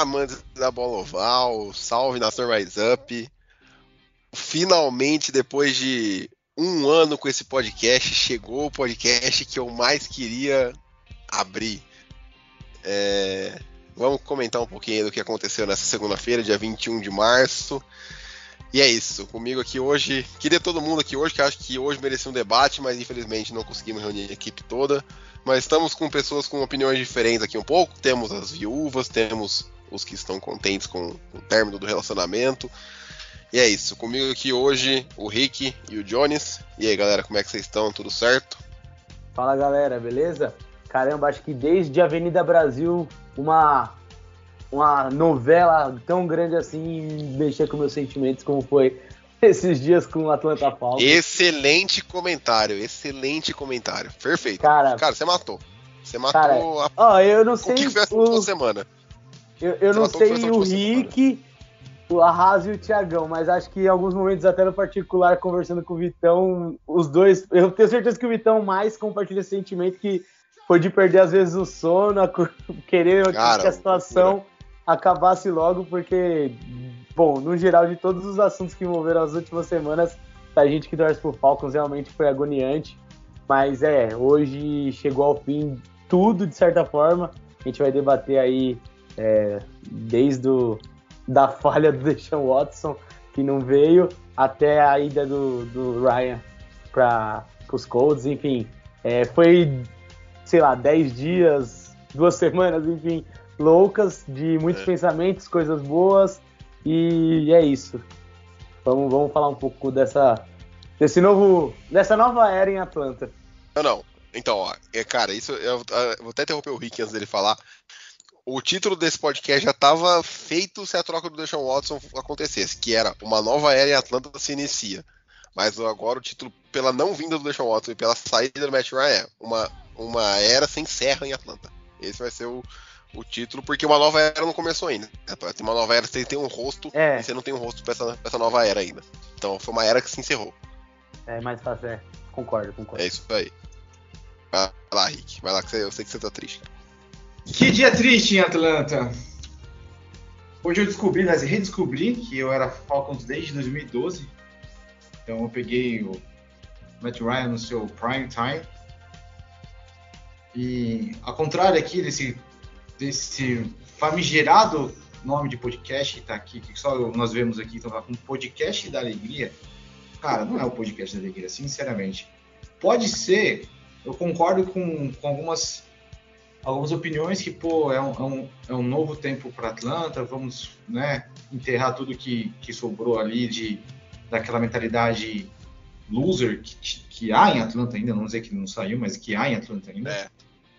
Amantes da bola oval, salve nação Rise Up. Finalmente, depois de um ano com esse podcast, chegou o podcast que eu mais queria abrir. É, Vamos comentar um pouquinho do que aconteceu nessa segunda-feira, dia 21 de março. E é isso, comigo aqui hoje. Queria todo mundo aqui hoje, que acho que hoje merecia um debate, mas infelizmente não conseguimos reunir a equipe toda. Mas estamos com pessoas com opiniões diferentes aqui um pouco. Temos as viúvas, temos os que estão contentes com o término do relacionamento. E é isso, comigo aqui hoje o Rick e o Jones. E aí galera, como é que vocês estão? Tudo certo? Fala galera, beleza? Caramba, acho que desde Avenida Brasil, uma, uma novela tão grande assim mexer com meus sentimentos como foi esses dias com o Atlanta Falcons. Excelente comentário, excelente comentário. Perfeito. Cara, Cara, você matou. Você matou cara, a... ó, eu não o sei que que foi essa o- semana. Eu, eu não sei o de você, Rick, o Arras e o Thiagão, mas acho que em alguns momentos, até no particular, conversando com o Vitão, os dois. Eu tenho certeza que o Vitão mais compartilha esse sentimento que foi de perder, às vezes, o sono, a querer Cara, que a situação acabasse logo, porque, bom, no geral, de todos os assuntos que envolveram as últimas semanas, a gente que torce pro Falcons realmente foi agoniante. Mas é, hoje chegou ao fim tudo, de certa forma. A gente vai debater aí é, desde o, da falha do Deshaun Watson, que não veio, até a ida do, do Ryan para os Colts, enfim. É, foi, sei lá, 10 dias, duas semanas, enfim, loucas, de muitos É. pensamentos, coisas boas, e é isso. Vamos, vamos falar um pouco dessa, desse novo, dessa nova era em Atlanta. Não, não. Então, ó, é, cara, isso eu, eu vou até interromper o Rick antes dele falar. O título desse podcast já estava feito se a troca do Deshaun Watson acontecesse, que era uma nova era em Atlanta se inicia. Mas agora o título, pela não vinda do Deshaun Watson e pela saída do Matt Ryan, é uma, uma era se encerra em Atlanta. Esse vai ser o, o título, porque uma nova era não começou ainda. É, Tem uma nova era, você tem um rosto, É. e você não tem um rosto pra essa, pra essa nova era ainda. Então foi uma era que se encerrou. É mais fácil, é. Concordo, concordo. É isso aí. Vai lá, Rick. Vai lá que eu sei que você tá triste. Que dia triste em Atlanta. Hoje eu descobri, aliás, redescobri que eu era Falcons desde 2012. Então eu peguei o Matt Ryan no seu prime time. E ao contrário aqui desse, desse famigerado nome de podcast que tá aqui, que só nós vemos aqui, então tá com podcast da alegria. Cara, não é o podcast da alegria, sinceramente. Pode ser, eu concordo com, com algumas algumas opiniões que, pô, é um, é um, é um novo tempo para Atlanta, vamos né, enterrar tudo que, que sobrou ali de, daquela mentalidade loser que, que há em Atlanta ainda, não dizer que não saiu, mas que há em Atlanta ainda. É.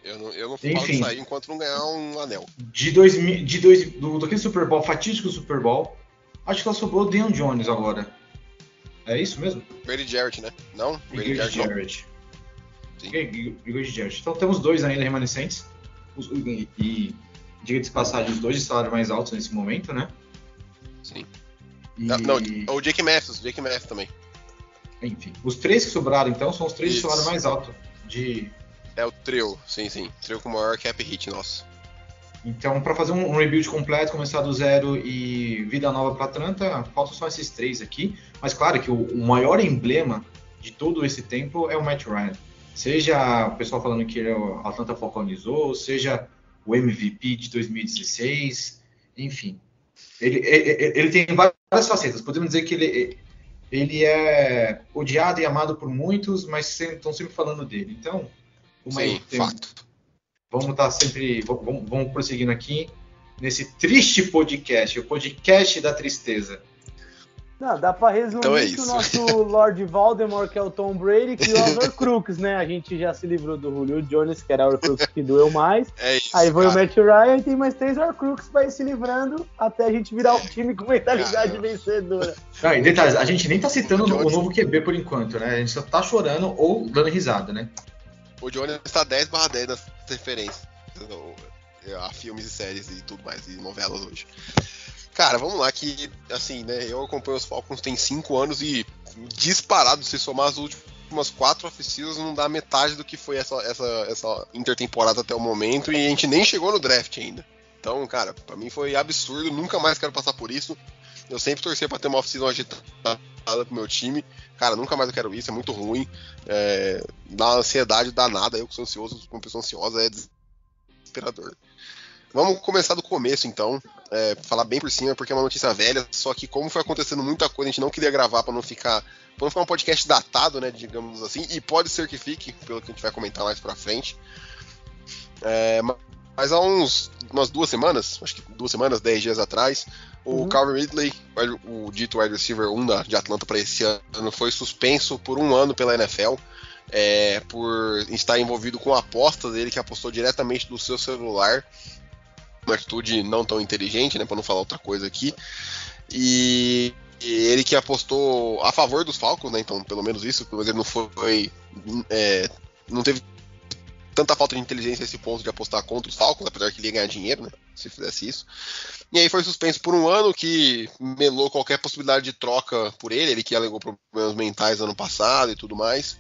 Eu não, eu não falo Enfim. sair enquanto não ganhar um anel. De, 2000, de dois, do, daquele Super Bowl, fatídico Super Bowl, acho que só sobrou o Deion Jones agora. É isso mesmo? Brady Jarrett, né? Não? Brady Grady Jarrett Grady Jarrett. Então temos dois ainda remanescentes. Os- E, e diga de passagem, os dois de salário mais altos nesse momento, né? Sim. E, Não, não, o Jake Matthews, Jake Matthews também. Enfim, os três que sobraram então são os três de Isso. salário mais alto. De... É o trio, sim, sim. Trio com o maior cap hit nosso. Então, para fazer um, um rebuild completo, começar do zero e vida nova para Atlanta, faltam só esses três aqui. Mas claro que o, o maior emblema de todo esse tempo é o Matt Ryan. Seja o pessoal falando que ele é o Atlanta falconizou, seja o MVP de 2016, enfim. Ele, ele, ele tem várias facetas. Podemos dizer que ele, ele é odiado e amado por muitos, mas estão sempre falando dele. Então, uma Sim, tem- fato. vamos estar sempre. Vamos, vamos prosseguindo aqui nesse triste podcast, o podcast da tristeza. Não, dá pra resumir Então é que isso. o nosso Lord Voldemort, que é o Tom Brady, criou as Horcrux, né? A gente já se livrou do Julio Jones, que era a Horcrux que doeu mais. É isso. Aí foi o cara. Matt Ryan e tem mais três Horcrux pra ir se livrando até a gente virar um time com mentalidade Caramba. vencedora. Ah, e detalhes, a gente nem tá citando Jones. o novo QB por enquanto, né? A gente só tá chorando ou dando risada, né? O Johnny está 10 barra 10 nas referências a filmes e séries e tudo mais, e novelas hoje. Cara, vamos lá que, assim, né, eu acompanho os Falcons tem 5 anos e disparado, se somar as últimas 4 oficinas, não dá metade do que foi essa, essa, essa intertemporada até o momento, e a gente nem chegou no draft ainda. Então, cara, pra mim foi absurdo, nunca mais quero passar por isso. Eu sempre torcia pra ter uma oficina agitada pro meu time. Cara, nunca mais eu quero isso, é muito ruim. É, dá ansiedade danada. Eu que sou ansioso, uma pessoa ansiosa, é desesperador. Vamos começar do começo, então. É, falar bem por cima, porque é uma notícia velha. Só que, como foi acontecendo muita coisa, a gente não queria gravar pra não ficar. Pra não ficar um podcast datado, né? Digamos assim. E pode ser que fique, pelo que a gente vai comentar mais pra frente. É, ma- mas há uns, umas duas semanas, acho que duas semanas, dez dias atrás, o Uhum. Calvin Ridley, o, dito wide receiver 1 da, de Atlanta para esse ano, foi suspenso por um ano pela NFL é, por estar envolvido com a aposta dele, que apostou diretamente do seu celular. Uma atitude não tão inteligente, né? Para não falar outra coisa aqui. E, e ele que apostou a favor dos Falcons, né? Então, pelo menos isso, mas ele não foi. é, não teve tanta falta de inteligência esse ponto de apostar contra os Falcons, apesar que ele ia ganhar dinheiro, né? Se fizesse isso. E aí foi suspenso por um ano, que melou qualquer possibilidade de troca por ele, ele que alegou problemas mentais ano passado e tudo mais.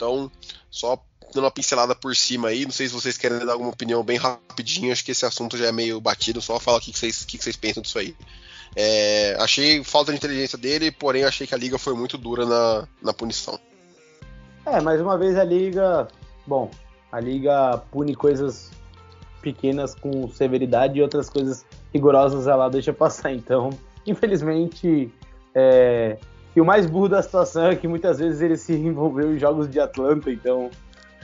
Então, só dando uma pincelada por cima aí, não sei se vocês querem dar alguma opinião bem rapidinho, acho que esse assunto já é meio batido, só fala o que vocês, que que vocês pensam disso aí. É, achei falta de inteligência dele, porém achei que a liga foi muito dura na, na punição. É, mais uma vez a liga. Bom, a liga pune coisas pequenas com severidade e outras coisas rigorosas ela deixa passar. Então, infelizmente, é, e o mais burro da situação é que muitas vezes ele se envolveu em jogos de Atlanta, então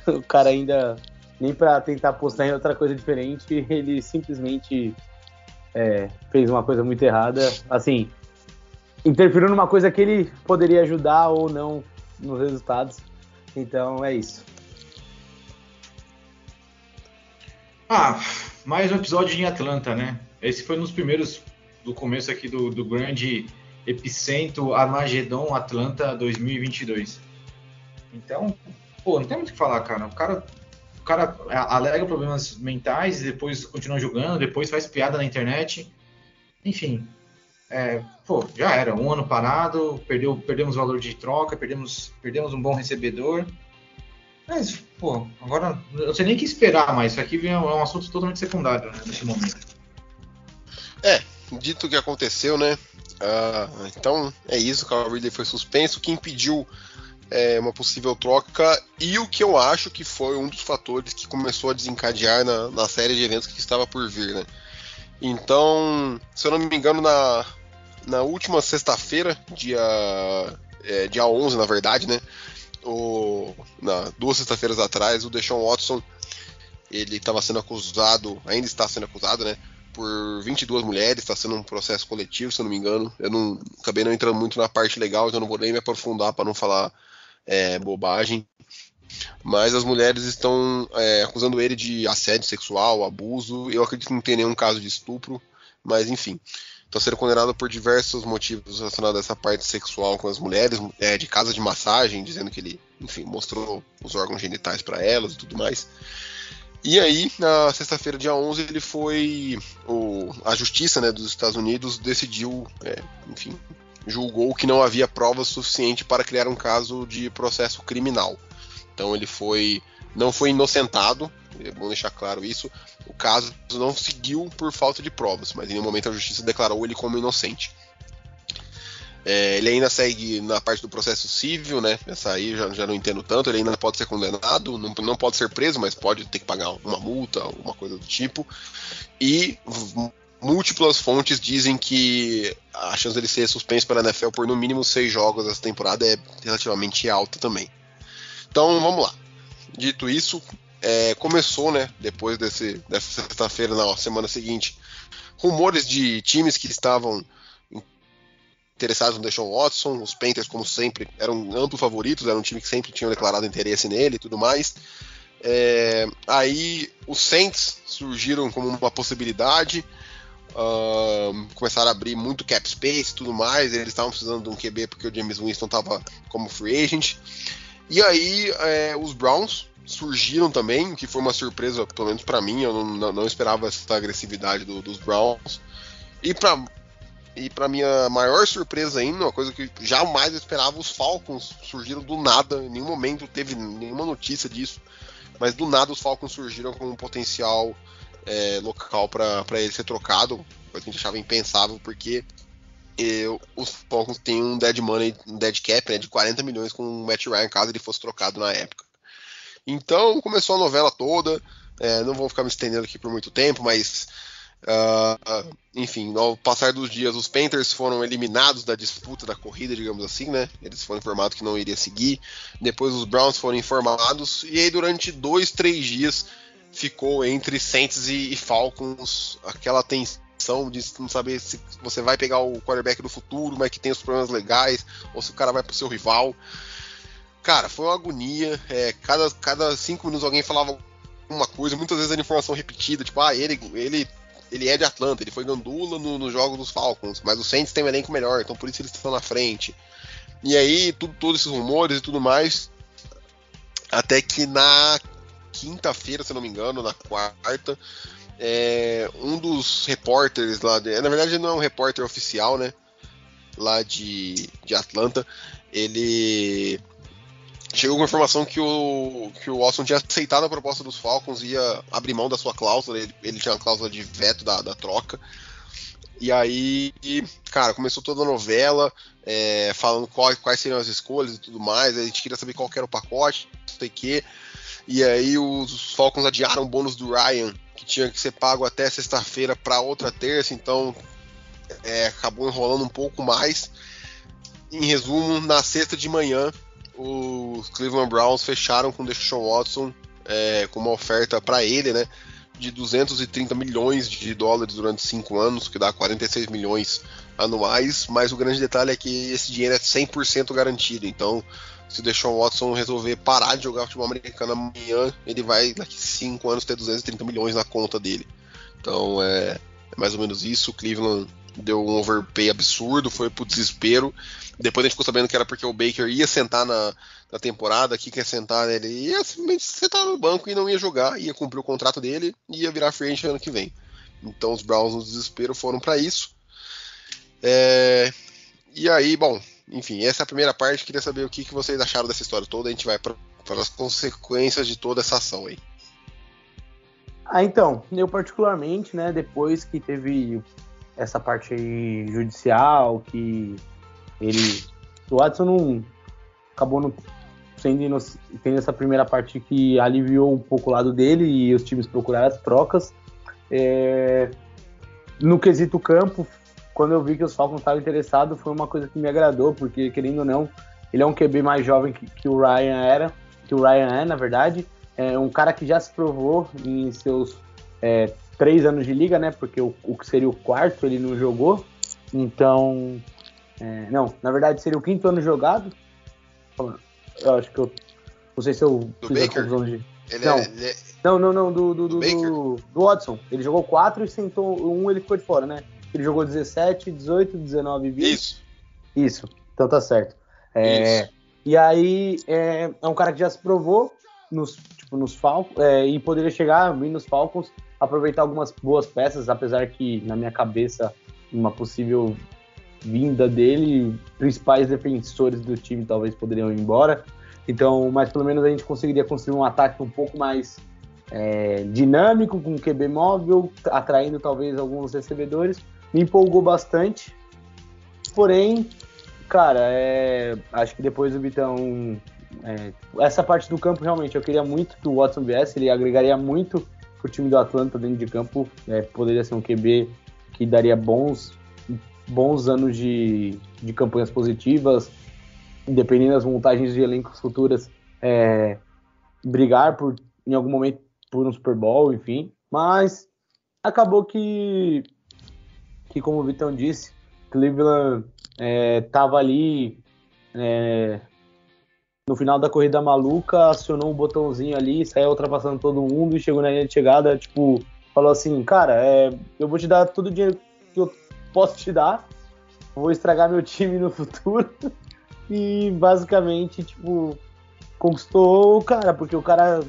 o cara ainda nem pra tentar apostar em outra coisa diferente, ele simplesmente é, fez uma coisa muito errada. Assim, interferiu numa coisa que ele poderia ajudar ou não nos resultados. Então é isso. Ah, mais um episódio em Atlanta, né? Esse foi nos primeiros do começo aqui do, do grande epicentro Armagedon Atlanta 2022. Então, pô, não tem muito o que falar, cara. O cara, o cara alega problemas mentais, depois continua jogando, depois faz piada na internet. Enfim, é, pô, já era. Um ano parado, perdeu, perdemos valor de troca, perdemos, perdemos um bom recebedor. Mas, pô, agora eu não sei nem o que esperar mais. Isso aqui é um assunto totalmente secundário né, nesse momento. Dito o que aconteceu, né? ah, então é isso, o Calvin Ridley foi suspenso, o que impediu é, uma possível troca e o que eu acho que foi um dos fatores que começou a desencadear na, na série de eventos que estava por vir, né? Então, se eu não me engano, na, na última sexta-feira, dia, é, dia 11, na verdade, né? O, na, duas sexta-feiras atrás, o Deshaun Watson ele estava sendo acusado, ainda está sendo acusado, né? Por 22 mulheres, está sendo um processo coletivo, se eu não me engano. Eu não acabei não entrando muito na parte legal, então não vou nem me aprofundar para não falar é, bobagem. Mas as mulheres estão é, acusando ele de assédio sexual, abuso. Eu acredito que não tem nenhum caso de estupro, mas enfim. Está sendo condenado por diversos motivos relacionados a essa parte sexual com as mulheres, é, de casa de massagem, dizendo que ele, enfim, mostrou os órgãos genitais para elas e tudo mais. E aí, na sexta-feira, dia 11, ele foi. O, a justiça né, dos Estados Unidos decidiu, é, enfim, julgou que não havia provas suficiente para criar um caso de processo criminal. Então ele foi. Não foi inocentado, é bom deixar claro isso. O caso não seguiu por falta de provas, mas em nenhum momento a justiça declarou ele como inocente. É, ele ainda segue na parte do processo civil, né? Essa aí já, já não entendo tanto. Ele ainda pode ser condenado, não, não pode ser preso, mas pode ter que pagar uma multa, alguma coisa do tipo. E múltiplas fontes dizem que a chance dele ser suspenso pela NFL por no mínimo seis jogos essa temporada é relativamente alta também. Então vamos lá. Dito isso, é, começou, né? Depois desse, dessa sexta-feira, na semana seguinte, rumores de times que estavam interessados no Deshaun Watson. Os Panthers, como sempre, eram amplos favoritos, era um time que sempre tinha declarado interesse nele e tudo mais. É, aí os Saints surgiram como uma possibilidade. Uh, começaram a abrir muito cap space e tudo mais. Eles estavam precisando de um QB porque o James Winston estava como free agent. E aí é, os Browns surgiram também, que foi uma surpresa, pelo menos para mim. Eu não, não, esperava essa agressividade do, dos Browns. E para e para minha maior surpresa ainda, uma coisa que jamais esperava, os Falcons surgiram do nada. Em nenhum momento teve nenhuma notícia disso. Mas do nada os Falcons surgiram com um potencial é, local para ele ser trocado, coisa que a gente achava impensável, porque eu, os Falcons têm um dead money, um dead cap né, de 40 milhões com o Matt Ryan caso ele fosse trocado na época. Então começou a novela toda. É, não vou ficar me estendendo aqui por muito tempo, mas uh, enfim, ao passar dos dias, os Panthers foram eliminados da disputa da corrida, digamos assim, né? Eles foram informados que não iria seguir. Depois os Browns foram informados e aí durante dois, três dias ficou entre Saints e, Falcons aquela tensão de não saber se você vai pegar o quarterback do futuro, mas que tem os problemas legais, ou se o cara vai pro seu rival. Cara, foi uma agonia. É, cada, cada cinco minutos alguém falava uma coisa, muitas vezes era informação repetida, tipo, ah, ele, ele, ele é de Atlanta, ele foi gandula no, no jogo dos Falcons, mas o Saints tem um elenco melhor, então por isso eles estão na frente. E aí, tudo, todos esses rumores e tudo mais, até que na quinta-feira, se não me engano, na quarta, é, um dos repórteres lá, de, na verdade não é um repórter oficial, né? Lá de, de Atlanta, ele chegou com a informação que o, que o Watson tinha aceitado a proposta dos Falcons e ia abrir mão da sua cláusula, ele, ele tinha uma cláusula de veto da, da troca. E aí, cara, começou toda a novela, é, falando quais, quais seriam as escolhas e tudo mais. A gente queria saber qual era o pacote, não sei o que. E aí os Falcons adiaram o bônus do Ryan, que tinha que ser pago até sexta-feira para outra terça, então é, acabou enrolando um pouco mais. Em resumo, na sexta de manhã, os Cleveland Browns fecharam com o Deshaun Watson é, com uma oferta para ele, né? De 230 milhões de dólares durante 5 anos, que dá 46 milhões anuais. Mas o grande detalhe é que esse dinheiro é 100% garantido. Então, se o Deshaun Watson resolver parar de jogar futebol americano amanhã, ele vai daqui 5 anos ter 230 milhões na conta dele. Então, é, é mais ou menos isso. O Cleveland deu um overpay absurdo, foi pro desespero. Depois a gente ficou sabendo que era porque o Baker ia sentar na, na temporada, que quer sentar, né? ele ia simplesmente sentar no banco e não ia jogar, ia cumprir o contrato dele e ia virar free agent ano que vem. Então os Browns no desespero foram para isso. É, e aí, bom, enfim, essa é a primeira parte. Queria saber o que, que vocês acharam dessa história toda. A gente vai para as consequências de toda essa ação aí. Ah, então, eu particularmente, né, depois que teve essa parte judicial, que ele. O Watson não acabou não sendo tendo essa primeira parte que aliviou um pouco o lado dele e os times procuraram as trocas. É, no quesito campo, quando eu vi que os Falcons estavam interessados, foi uma coisa que me agradou, porque querendo ou não, ele é um QB mais jovem que, que o Ryan era, que o Ryan é, na verdade. É um cara que já se provou em seus é, três anos de liga, né? Porque o, o que seria o quarto ele não jogou. Então, é, não, na verdade seria o quinto ano jogado. Eu acho que eu. Não sei se eu do fiz Baker? a confusão de. Ele não. É, ele é... não, não, não, do, do, do, do, do Watson. Ele jogou quatro e sentou um, ele ficou de fora, né? Ele jogou 17, 18, 19 20. Isso. Isso, então tá certo. É, Isso. E aí é, é, um cara que já se provou nos, tipo, nos Falcons é, e poderia chegar, vir nos Falcons, aproveitar algumas boas peças, apesar que na minha cabeça uma possível vinda dele, principais defensores do time talvez poderiam ir embora. Então, mas pelo menos a gente conseguiria construir um ataque um pouco mais é, dinâmico, com QB móvel, atraindo talvez alguns recebedores. Me empolgou bastante. Porém, cara, é, acho que depois o Vitão. É, essa parte do campo realmente eu queria muito que o Watson viesse, ele agregaria muito pro time do Atlanta dentro de campo. É, poderia ser um QB que daria bons bons anos de, de campanhas positivas, dependendo das montagens de elencos futuras, é, brigar por, em algum momento por um Super Bowl, enfim. Mas acabou que, que como o Vitão disse, Cleveland é, tava ali é, no final da corrida maluca, acionou um botãozinho ali, saiu ultrapassando todo mundo e chegou na linha de chegada, tipo, falou assim, cara, é, eu vou te dar todo o dinheiro que eu posso te dar, vou estragar meu time no futuro. E basicamente, tipo, conquistou o cara, porque o cara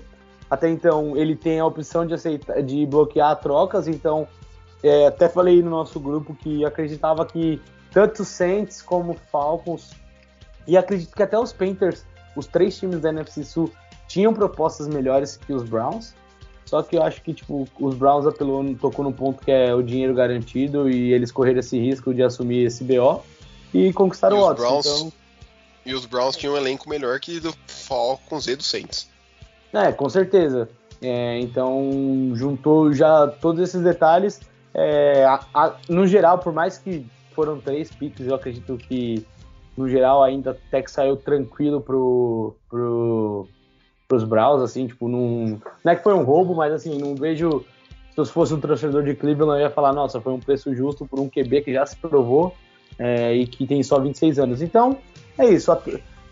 até então ele tem a opção de aceitar, de bloquear trocas, então é, até falei no nosso grupo que acreditava que tanto Saints como Falcons e acredito que até os Panthers os três times da NFC Sul tinham propostas melhores que os Browns. Só que eu acho que tipo, os Browns apelou, tocou no ponto que é o dinheiro garantido e eles correram esse risco de assumir esse BO e conquistaram E o os Watson. Browns- Então, E os Browns tinham um elenco melhor que do Falcons e do Saints. é, com certeza. É, então, juntou já todos esses detalhes. É, a- a- no geral, por mais que foram três picks, eu acredito que no geral ainda até que saiu tranquilo pro, pro, pros Browns, assim, tipo, não, não é que foi um roubo, mas assim, não vejo. Se eu fosse um torcedor de Cleveland, eu ia falar, nossa, foi um preço justo por um QB que já se provou é, e que tem só 26 anos. Então, é isso.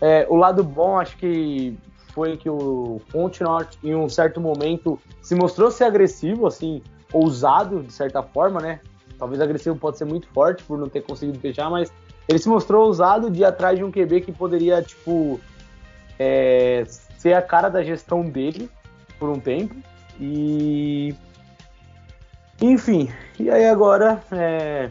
É, o lado bom, acho que foi que o Fontenot, em um certo momento, se mostrou ser agressivo, assim, ousado, de certa forma, né? Talvez agressivo pode ser muito forte por não ter conseguido fechar, mas ele se mostrou ousado de ir atrás de um QB que poderia, tipo, é, ser a cara da gestão dele por um tempo. E. Enfim, e aí agora é,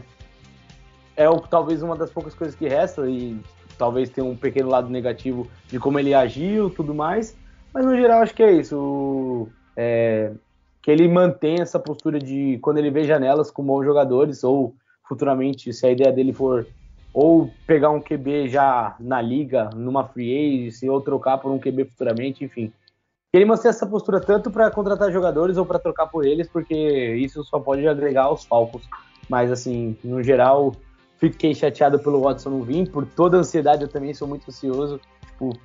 é o, talvez uma das poucas coisas que resta, e talvez tenha um pequeno lado negativo de como ele agiu tudo mais, mas no geral acho que é isso. É, que ele mantém essa postura de quando ele vê janelas com bons jogadores, ou futuramente, se a ideia dele for ou pegar um QB já na liga, numa free agency, ou trocar por um QB futuramente, enfim. Ele mantenha essa postura tanto para contratar jogadores ou para trocar por eles, porque isso só pode agregar aos Falcons. Mas, assim, no geral, fiquei chateado pelo Watson não vir, por toda a ansiedade, eu também sou muito ansioso. Tipo,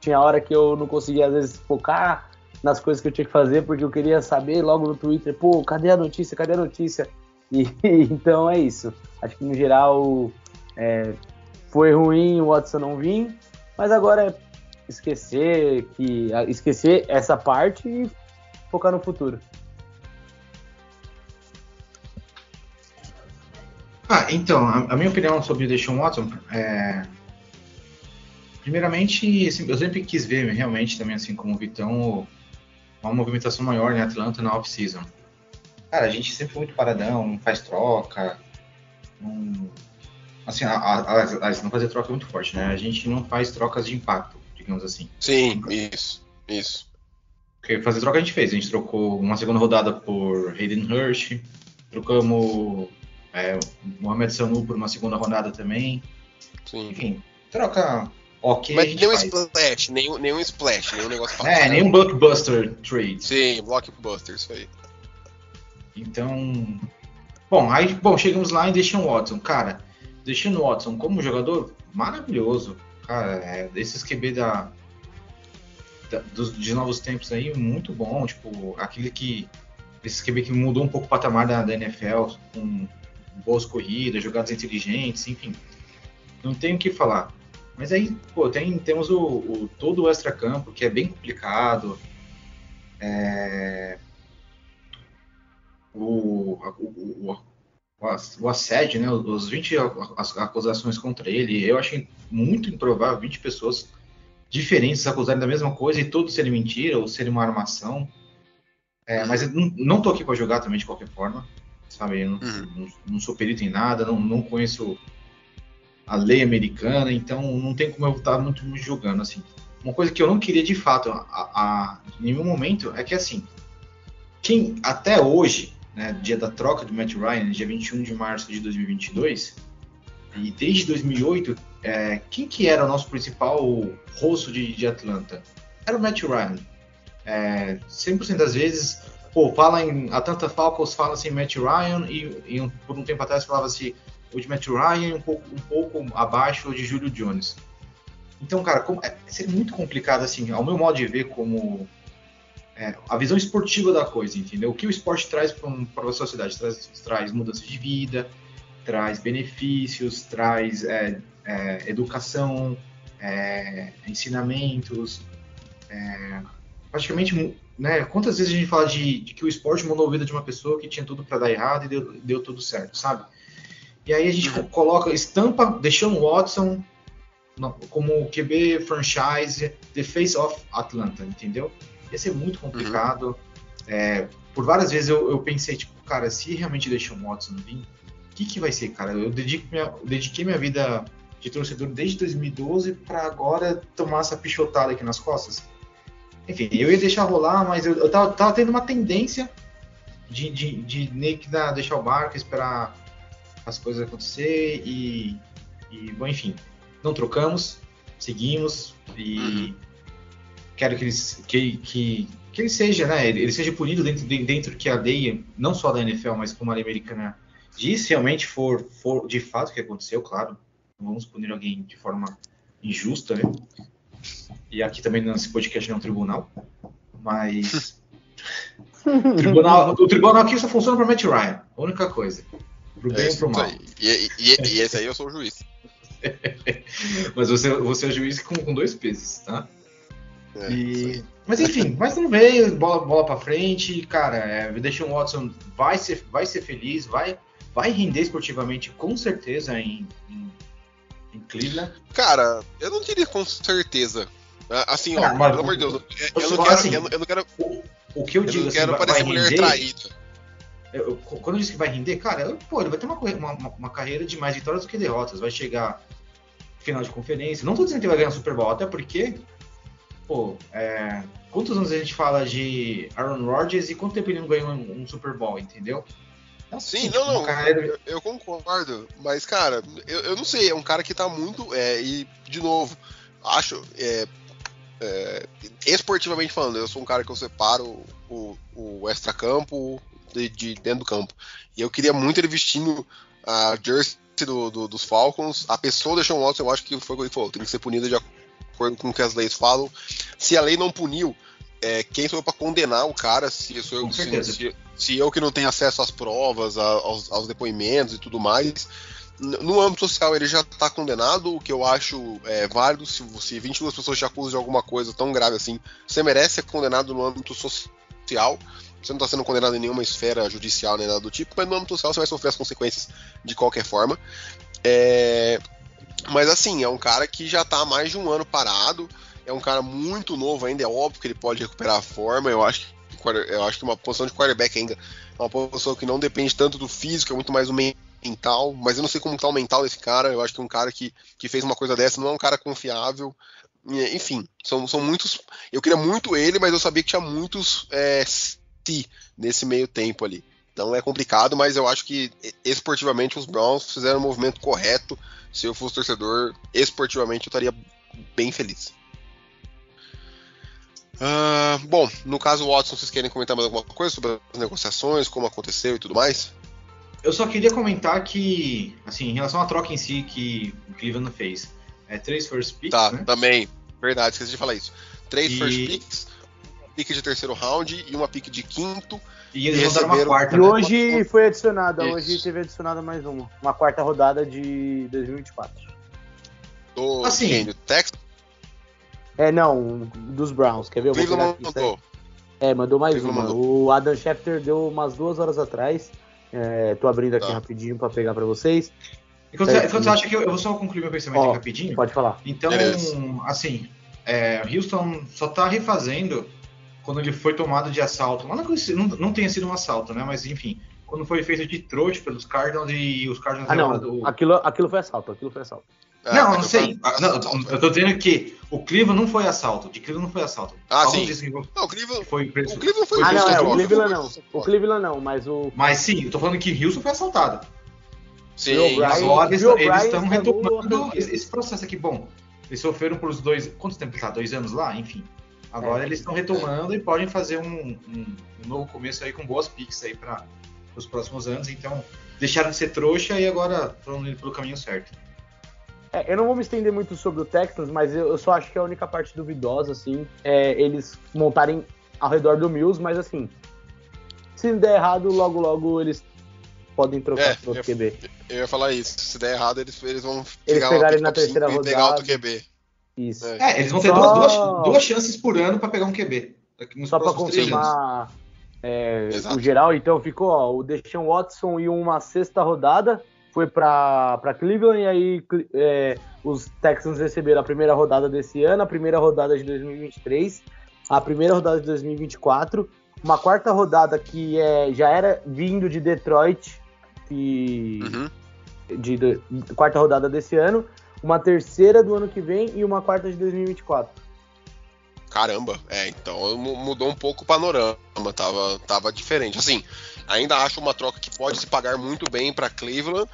tinha hora que eu não conseguia, às vezes, focar nas coisas que eu tinha que fazer, porque eu queria saber logo no Twitter, pô, cadê a notícia, cadê a notícia? E, então é isso. Acho que, no geral, é, foi ruim o Watson não vir, mas agora é esquecer que esquecer essa parte e focar no futuro. Ah, então, a, a minha opinião sobre o Deshaun Watson é. Primeiramente, assim, eu sempre quis ver realmente também, assim como o Vitão, uma movimentação maior em Atlanta na off-season. Cara, a gente sempre foi muito paradão, não faz troca, não. Assim, a, a, a, não fazer troca é muito forte, né? A gente não faz trocas de impacto, digamos assim. Sim, isso, isso. Porque fazer troca a gente fez. A gente trocou uma segunda rodada por Hayden Hurst, trocamos é, Mohamed Sanu por uma segunda rodada também. Sim. Enfim, troca ok. Mas nenhum faz. splash, nenhum, nenhum splash, nenhum negócio É, nenhum blockbuster trade. Sim, blockbuster, isso aí. Então. Bom, aí bom, chegamos lá em Deshaun Watson. Cara, Deshaun Watson como jogador, maravilhoso. Cara, é, desses QB da, da- dos, de novos tempos aí, muito bom. Tipo, aquele que. Esse QB que mudou um pouco o patamar da, da NFL, com boas corridas, jogadas inteligentes, enfim. Não tenho o que falar. Mas aí, pô, tem, temos o, o- todo o extra-campo, que é bem complicado. É, o, o, o, o, ass- o assédio, né, os 20 a- as acusações contra ele, eu achei muito improvável 20 pessoas diferentes acusarem da mesma coisa e tudo serem mentira ou serem uma armação. É, mas não, não tô aqui para jogar também de qualquer forma, sabe? Eu não, Uhum. não, não sou perito em nada, não, não conheço a lei americana, então não tem como eu estar muito me julgando assim. Uma coisa que eu não queria de fato, a, a, em nenhum momento, é que assim, quem até hoje, né, dia da troca do Matt Ryan, dia 21 de março de 2022, e desde 2008, é, quem que era o nosso principal rosto de, de Atlanta? Era o Matt Ryan. É, 100% das vezes, pô, fala em Atlanta Falcons, fala assim Matt Ryan, e, e um- por um tempo atrás falava assim o de Matt Ryan um pouco, um pouco abaixo de Julio Jones. Então, cara, como- é, seria muito complicado, assim, ao meu modo de ver, como é, a visão esportiva da coisa, entendeu? O que o esporte traz para a sociedade? Traz, traz mudança de vida, traz benefícios, traz é, é, educação, é, ensinamentos, é, praticamente, né? Quantas vezes a gente fala de, de, que o esporte mudou a vida de uma pessoa que tinha tudo para dar errado e deu, deu, tudo certo, sabe? E aí a gente uhum. coloca, estampa, deixando Watson como QB franchise, the face of Atlanta, entendeu? Ia ser muito complicado. Uhum. É, por várias vezes eu, eu, pensei, tipo, cara, se realmente deixar o Watson vir, o que, que vai ser, cara? Eu minha, dediquei minha vida de torcedor desde 2012 para agora tomar essa pichotada aqui nas costas. Enfim, eu ia deixar rolar, mas eu, eu tava, tava tendo uma tendência de, de, de nem que deixar o barco, esperar as coisas acontecer e, e bom, enfim, não trocamos, seguimos e uhum. Quero que ele, que, que, que ele seja, né? Ele seja punido dentro, dentro que a lei, não só da NFL, mas como a lei americana diz, realmente for, for de fato o que aconteceu, claro. Não vamos punir alguém de forma injusta, né? E aqui também nesse podcast não é um tribunal, mas. o, tribunal, o tribunal aqui só funciona para Matt Ryan, a única coisa. Pro bem é ou pro mal. E, e, e, esse aí eu sou o juiz. mas você, você é juiz com, com dois pesos, tá? É, e... Mas enfim, mas não veio, bola, bola pra frente, cara, é, deixa o Watson vai ser, vai ser feliz, vai, vai render esportivamente com certeza em, em, em Cleveland. Cara, eu não diria com certeza. Ah, assim, ó, mas, pelo amor de Deus, eu, eu, não quero, assim, eu, eu, não quero. O, o que eu, eu digo, não assim, quero vai, parecer mulher traída. Eu, quando eu disse que vai render, cara, pô, ele vai ter uma, uma, uma, carreira de mais vitórias do que derrotas. Vai chegar final de conferência. Não tô dizendo que vai ganhar Super Bowl, até porque, pô, é, quantos anos a gente fala de Aaron Rodgers e quanto tempo ele não ganhou um, um Super Bowl, entendeu? Então, Sim, não, não, eu, eu, concordo, mas, cara, eu, eu não sei, é um cara que tá muito, é, e, de novo, acho, é, é, esportivamente falando, eu sou um cara que eu separo o, o extra-campo de, de, dentro do campo, e eu queria muito ele vestindo a jersey do, do, dos Falcons, a pessoa deixou um Watson, eu acho que foi o que ele falou, tem que ser punida de acordo com o que as leis falam, se a lei não puniu, é, quem sou eu para condenar o cara se, sou eu, se, se, se, eu que não tenho acesso às provas, aos, aos depoimentos e tudo mais. No âmbito social ele já está condenado, o que eu acho é, válido. Se, se 22 pessoas te acusam de alguma coisa tão grave assim, você merece ser condenado no âmbito social. Você não está sendo condenado em nenhuma esfera judicial nem nada do tipo, mas no âmbito social você vai sofrer as consequências de qualquer forma. É, mas assim, é um cara que já está há mais de um ano parado é um cara muito novo ainda, é óbvio que ele pode recuperar a forma. Eu acho que, eu acho que uma posição de quarterback ainda é uma posição que não depende tanto do físico, é muito mais do mental. Mas eu não sei como está o mental desse cara. Eu acho que um cara que, que fez uma coisa dessa não é um cara confiável. Enfim, são, são muitos. Eu queria muito ele, mas eu sabia que tinha muitos é, si nesse meio tempo ali. Então é complicado, mas eu acho que esportivamente os Browns fizeram o movimento correto. Se eu fosse torcedor, esportivamente eu estaria bem feliz. Uh, bom, no caso Watson, vocês querem comentar mais alguma coisa sobre as negociações, como aconteceu e tudo mais? Eu só queria comentar que, assim, em relação à troca em si que o Cleveland fez, é três first picks, Tá, né? também, verdade, esqueci de falar isso. Três e... first picks, pick de terceiro round e uma pick de quinto. E eles receberam... uma quarta. E né? hoje foi adicionada, isso. hoje teve adicionada mais uma, uma quarta rodada de 2024. Do, assim, quem? Do Texas? É, não, dos Browns, quer ver? Cleveland mandou. É, mandou mais uma. Mandou. O Adam Schefter deu umas duas horas atrás. É, tô abrindo aqui tá. rapidinho para pegar para vocês. Enquanto, é, você acha que eu, eu, vou só concluir meu pensamento ó, rapidinho? Pode falar. Então, assim, é, Houston só tá refazendo quando ele foi tomado de assalto. Não, não, não tenha sido um assalto, né? Mas enfim, quando foi feito de trouxa pelos Cardinals e os Cardinals ah, não. Do... Aquilo, aquilo foi assalto, aquilo foi assalto. É, não, não sei. Ah, não, eu tô dizendo que o Cleveland não foi assalto. De Cleveland não foi assalto. Ah, sim. Que não, o Cleveland foi preso. O Cleveland foi Ah, não, é, o Cleveland não. O Cleveland não, mas o. Mas sim, eu tô falando que Houston foi assaltado. Sim, mas agora eles, eles estão retomando esse processo aqui. Bom, eles sofreram por os dois. Quanto tempo tá? Dois anos lá? Enfim. Agora é, eles estão retomando é. e podem fazer um, um, um, novo começo aí com boas picks aí para os próximos anos. Então, deixaram de ser trouxa e agora estão indo pelo caminho certo. É, eu não vou me estender muito sobre o Texans, mas eu, eu, só acho que a única parte duvidosa, assim, é eles montarem ao redor do Mills, mas assim, se der errado, logo logo eles podem trocar É, pro outro eu- QB. Eu ia falar isso. Se der errado, eles, eles vão Eles pegar ele na terceira e pegar rodada. outro QB. Isso. É. Eles vão ter Só- duas, duas, duas chances por ano pra pegar um QB. Só para confirmar é, o geral, então ficou ó, o Deshaun Watson e uma sexta rodada foi para Cleveland e aí é, os Texans receberam a primeira rodada desse ano, a primeira rodada de 2023, a primeira rodada de 2024, uma quarta rodada que é, já era vindo de Detroit e Uhum. de, de- quarta rodada desse ano, uma terceira do ano que vem e uma quarta de 2024. Caramba, é, então mu- mudou um pouco o panorama, tava, tava diferente. Assim, ainda acho uma troca que pode se pagar muito bem para Cleveland,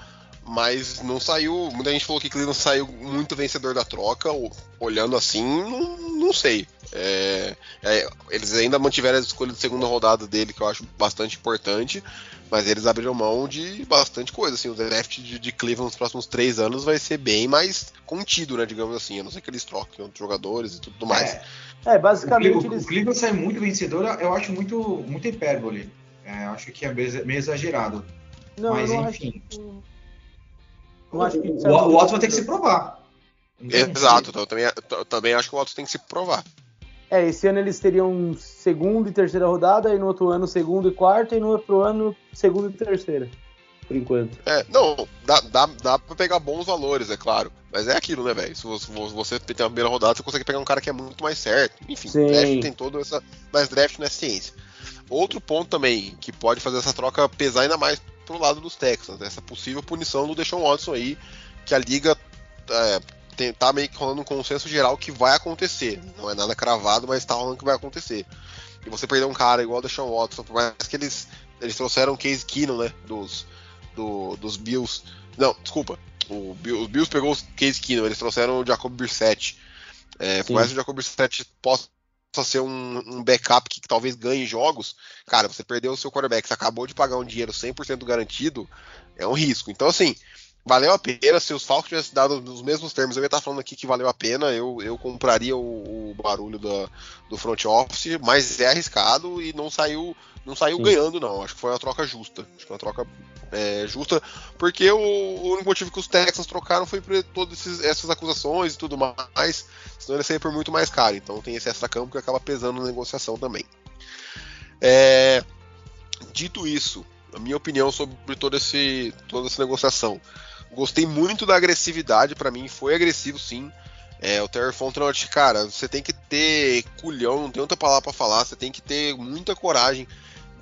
mas não saiu. Muita gente falou que Cleveland saiu muito vencedor da troca, o- olhando assim, não, não sei. É, é, eles ainda mantiveram a escolha de segunda rodada dele, que eu acho bastante importante, mas eles abriram mão de bastante coisa. Assim, o draft de, de Cleveland nos próximos três anos vai ser bem mais contido, né? Digamos assim, a não ser que eles troquem outros jogadores e tudo mais. É, É, o, basicamente Cleveland, eles o Cleveland sai muito vencedor, eu acho muito, muito hipérbole. É, eu acho que é meio exagerado. Não, Mas eu não enfim. acho. Não acho que o, é o, o Watson vai ter que se provar. Exato, então, eu também, eu também acho que o Watson tem que se provar. É, esse ano eles teriam segunda e terceira rodada, e no outro ano segundo e quarta, e no outro ano segunda e terceira. Por enquanto. É, não, dá, dá, dá pra pegar bons valores, é claro. Mas é aquilo, né, velho? Se você, você tem uma primeira rodada, você consegue pegar um cara que é muito mais certo. Enfim, Sim. draft tem todo essa. Mas draft não é ciência. Outro ponto também que pode fazer essa troca pesar ainda mais pro lado dos Texans, né? essa possível punição do Deshaun Watson aí, que a liga é, tem- tá meio que rolando um consenso geral que vai acontecer. Não é nada cravado, mas tá rolando que vai acontecer. E você perder um cara igual o Deshaun Watson, por mais que eles, eles trouxeram o Case Keenum, né, dos, do- dos Bills. Não, desculpa. O os Bills pegou o Case Keenum, eles trouxeram o Jacob Brissett. É, por mais que o Jacob Brissett possa ser um, um backup que, talvez ganhe jogos, cara, você perdeu o seu quarterback, você acabou de pagar um dinheiro 100% garantido, é um risco. Então, assim, valeu a pena. Se os Falcons tivessem dado nos mesmos termos, eu ia estar falando aqui que valeu a pena. Eu, eu compraria o, o barulho da, do front office, mas é arriscado e não saiu, não saiu Sim. ganhando, não. Acho que foi uma troca justa. Acho que foi uma troca é, justa, porque o, o único motivo que os Texans trocaram foi por todas essas acusações e tudo mais. Senão ele saía por muito mais caro. Então tem esse extra-campo que acaba pesando na negociação também. É, dito isso, a minha opinião sobre todo esse, toda essa negociação. Gostei muito da agressividade, pra mim foi agressivo sim. É, o Terry Fontenot, cara, você tem que ter culhão, não tem outra palavra pra falar, você tem que ter muita coragem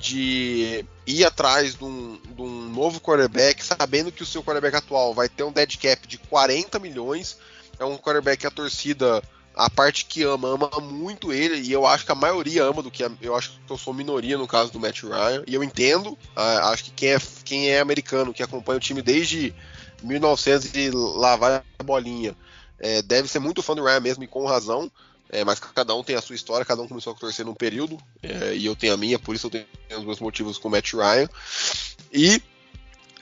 de ir atrás de um, de um novo quarterback, sabendo que o seu quarterback atual vai ter um dead cap de 40 milhões. É um quarterback que a torcida, a parte que ama, ama muito ele, e eu acho que a maioria ama do que a- eu acho que eu sou minoria no caso do Matt Ryan, e eu entendo, ah, acho que quem é, quem é americano, que acompanha o time desde 1900 e lavar a bolinha, é, deve ser muito fã do Ryan mesmo, e com razão. É, mas cada um tem a sua história, cada um começou a torcer num período, é, e eu tenho a minha, por isso eu tenho os meus motivos com o Matt Ryan. E,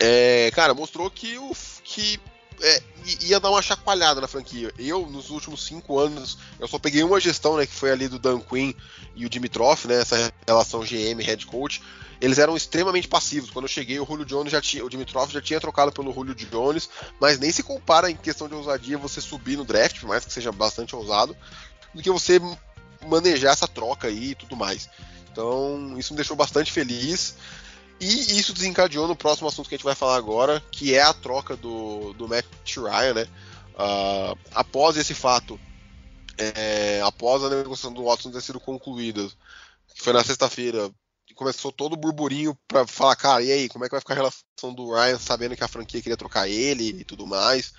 é, cara, mostrou que, o, que é, ia dar uma chacoalhada na franquia. Eu, nos últimos cinco anos, eu só peguei uma gestão, né, que foi ali do Dan Quinn e o Dimitrov, né, essa relação GM-head coach. Eles eram extremamente passivos. Quando eu cheguei, o Julio Jones já tinha, o Dimitrov já tinha trocado pelo Julio Jones, mas nem se compara em questão de ousadia você subir no draft, por mais que seja bastante ousado, do que você manejar essa troca aí e tudo mais. Então, isso me deixou bastante feliz. E isso desencadeou no próximo assunto que a gente vai falar agora, que é a troca do, do Matt Ryan, né? Ah, após esse fato, é, após a negociação do Watson ter sido concluída, que foi na sexta-feira, começou todo o burburinho pra falar, cara, e aí, como é que vai ficar a relação do Ryan, sabendo que a franquia queria trocar ele e tudo mais.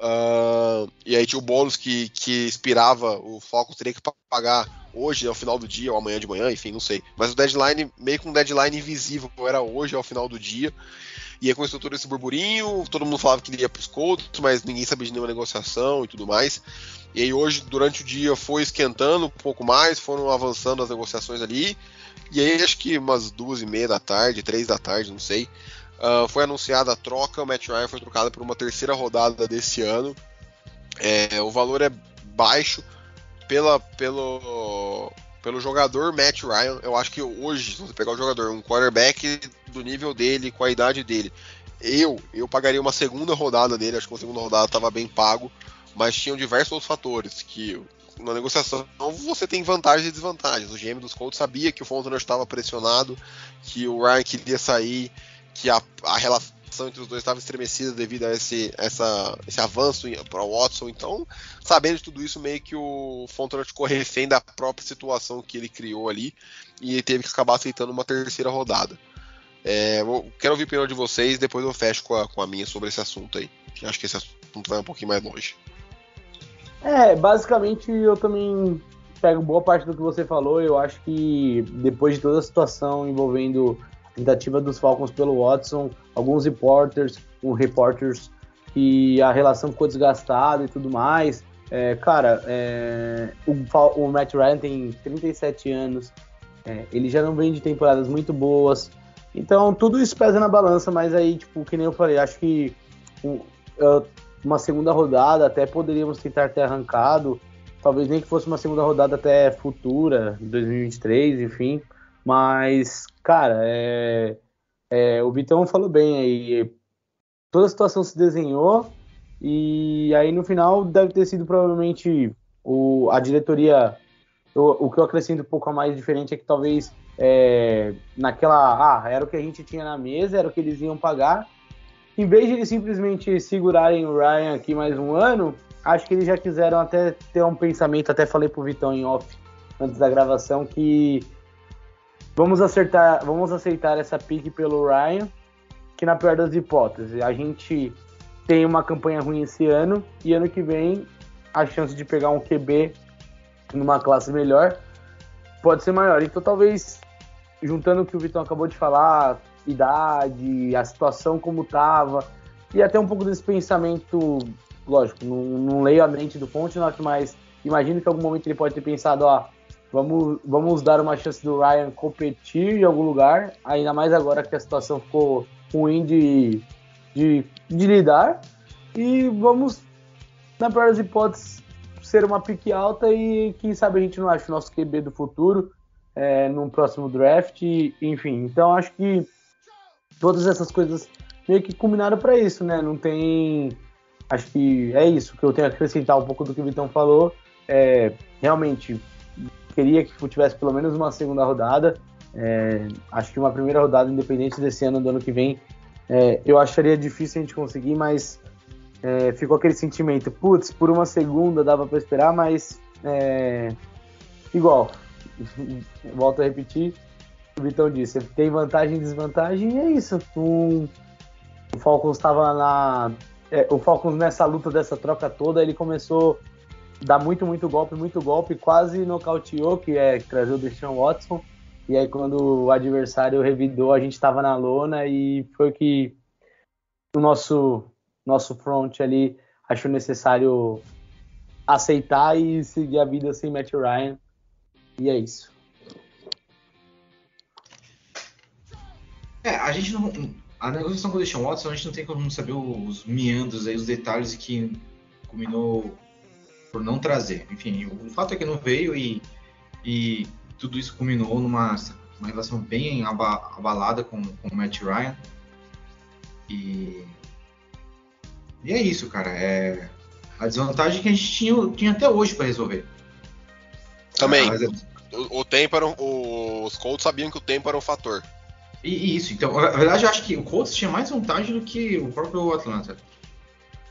Ah, e aí tinha o bônus que, que expirava, o Falcons teria que pagar hoje ao final do dia ou amanhã de manhã, enfim, não sei. Mas o deadline, meio que um deadline invisível, era hoje ao final do dia. E aí começou todo esse burburinho, todo mundo falava que ele ia pros Colts, mas ninguém sabia de nenhuma negociação e tudo mais. E aí hoje, durante o dia, foi esquentando um pouco mais, foram avançando as negociações ali. E aí acho que umas duas e meia da tarde, três da tarde, não sei. Ah, foi anunciada a troca, o Matt Ryan foi trocado por uma terceira rodada desse ano. É, o valor é baixo pela, pelo, pelo jogador Matt Ryan. Eu acho que hoje, se você pegar o jogador, um quarterback do nível dele, com a idade dele, eu, eu pagaria uma segunda rodada dele, acho que uma segunda rodada estava bem pago, mas tinham diversos outros fatores que na negociação você tem vantagens e desvantagens. O GM dos Colts sabia que o Fontenot estava pressionado, que o Ryan queria sair, que a, a relação entre os dois estava estremecida devido a esse, essa, esse avanço para o Watson. Então, sabendo de tudo isso, meio que o Fontenot ficou refém da própria situação que ele criou ali e teve que acabar aceitando uma terceira rodada. É, quero ouvir a opinião de vocês, depois eu fecho com a, com a minha sobre esse assunto aí. Acho que esse assunto vai um pouquinho mais longe. É, basicamente eu também pego boa parte do que você falou. Eu acho que depois de toda a situação envolvendo tentativa dos Falcons pelo Watson, alguns reporters, um reporters que a relação ficou desgastada e tudo mais. É, cara, é, o, o, Matt Ryan tem 37 anos, é, ele já não vem de temporadas muito boas, então tudo isso pesa na balança, mas aí, tipo, que nem eu falei, acho que um, uma segunda rodada até poderíamos tentar ter arrancado, talvez nem que fosse uma segunda rodada até futura, 2023, enfim, mas, cara, é, é, o Vitão falou bem aí, toda a situação se desenhou e aí no final deve ter sido provavelmente o, a diretoria. O, o que eu acrescento um pouco a mais diferente é que talvez é, naquela. Ah, era o que a gente tinha na mesa, era o que eles iam pagar. Em vez de eles simplesmente segurarem o Ryan aqui mais um ano, acho que eles já quiseram até ter um pensamento, até falei pro Vitão em off antes da gravação, que vamos acertar, vamos aceitar essa pique pelo Ryan, que na pior das hipóteses, a gente tem uma campanha ruim esse ano e ano que vem a chance de pegar um QB numa classe melhor pode ser maior. Então talvez juntando o que o Vitão acabou de falar, idade, a situação como tava e até um pouco desse pensamento, lógico, não, não leio a mente do Fontenot, mas imagino que em algum momento ele pode ter pensado, ó, vamos, vamos dar uma chance do Ryan competir em algum lugar, ainda mais agora que a situação ficou ruim de de, de lidar. E vamos, na pior das hipóteses, ser uma pique alta e quem sabe a gente não acha o nosso QB do futuro é, no próximo draft. Enfim, então acho que todas essas coisas meio que combinaram para isso, né? Não tem. Acho que é isso que eu tenho a acrescentar um pouco do que o Vitão falou. É, realmente queria que tivesse pelo menos uma segunda rodada. É, acho que uma primeira rodada, independente desse ano, do ano que vem, é, eu acharia difícil a gente conseguir, mas é, ficou aquele sentimento, putz, por uma segunda dava para esperar, mas é, igual, volto a repetir, o Vitão disse, tem vantagem e desvantagem, e é isso. Um, o Falcons estava na. É, o Falcons nessa luta dessa troca toda, ele começou dar muito, muito golpe, muito golpe, quase nocauteou, que é trazer o Deshaun Watson. E aí, quando o adversário revidou, a gente estava na lona e foi que o nosso, nosso front ali achou necessário aceitar e seguir a vida sem Matt Ryan. E é isso. É, a gente não. A negociação com o Deshaun Watson, a gente não tem como saber os meandros aí, os detalhes que culminou por não trazer. Enfim, o fato é que não veio e, e tudo isso culminou numa uma relação bem abalada com, com o Matt Ryan. E, e é isso, cara. É a desvantagem que a gente tinha, tinha até hoje para resolver. Também. Ah, o, o, tempo era, os Colts sabiam que o tempo era um fator. E, isso, então, na verdade, eu acho que o Colts tinha mais vantagem do que o próprio Atlanta.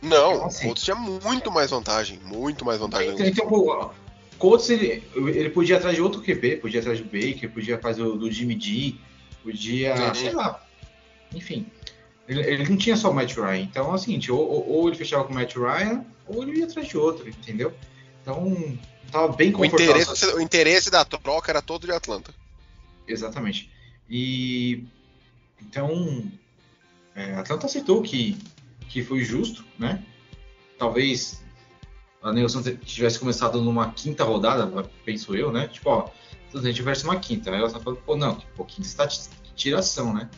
Não, então, assim, o Colts tinha muito mais vantagem, muito mais vantagem. Então, então Colts, ele, ele podia ir atrás de outro QB, podia ir atrás do Baker, podia fazer o do Jimmy D, podia, uhum. sei lá. Enfim, ele, ele, não tinha só o Matt Ryan. Então é o seguinte, ou, ou, ele fechava com o Matt Ryan, ou ele ia atrás de outro, entendeu? Então, tava bem confortável. O interesse, o interesse da troca era todo de Atlanta. Exatamente. E então, é, Atlanta aceitou que, que foi justo, né? Talvez a negociação tivesse começado numa quinta rodada, penso eu, né? Tipo, ó, se a gente tivesse uma quinta, aí ela tá falando, pô, não, pô, quinta está de tiração, né?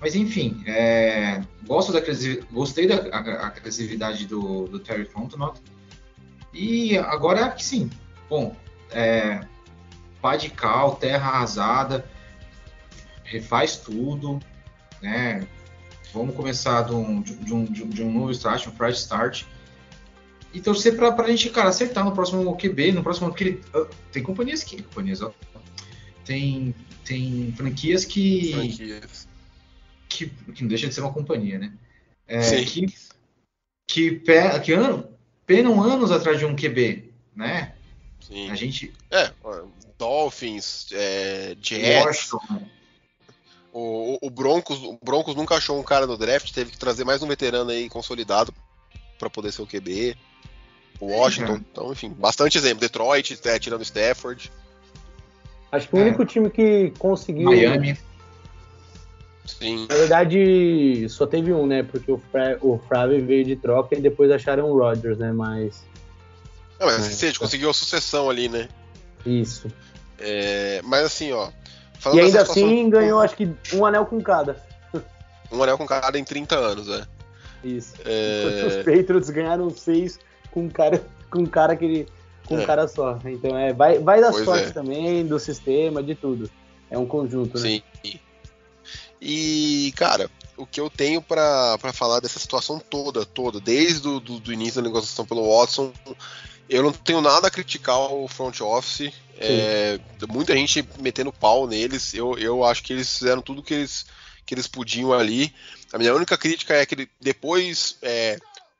Mas enfim, é, gosto da gostei da agressividade do, do Terry Fontenot. E agora que sim, bom, é, pá de cal, terra arrasada, refaz tudo, né? Vamos começar de um, de um, de um novo start, um fresh start. E torcer pra, pra gente, cara, acertar no próximo QB, no próximo. Que, tem companhias que. Companhias, ó. Tem, tem franquias que. Franquias. Que, que não deixa de ser uma companhia, né? É, Sim. que, que, pe- que ano, penam anos atrás de um QB, né? Sim. A gente. É, Dolphins, é, Jets, Washington, o, o- Broncos, o Broncos nunca achou um cara no draft, teve que trazer mais um veterano aí consolidado pra poder ser o QB. O Washington, cara. então, enfim, bastante exemplo. Detroit, é, tirando Stafford. Acho que o É. único time que conseguiu. Miami. Sim. Na verdade, só teve um, né? Porque o, Fra o Frave veio de troca e depois acharam o Rodgers, né? Mas. Não, mas É, assim, a gente conseguiu a sucessão ali, né? Isso. É, mas assim, ó. Falando E ainda assim ganhou, acho que, um anel com cada. Um anel com cara em 30 anos, né? Isso. É, os Patriots ganharam seis com um cara, com um cara que ele, com um É. cara só. Então é, vai, vai da Pois sorte é. também, do sistema, de tudo. É um conjunto, né? Sim. E, cara, o que eu tenho pra pra falar dessa situação toda, toda, desde o do, do início da negociação pelo Watson, eu não tenho nada a criticar o front office. é, muita gente metendo pau neles. Eu, eu acho que eles fizeram tudo que eles, que eles podiam ali. A minha única crítica é que depois, é,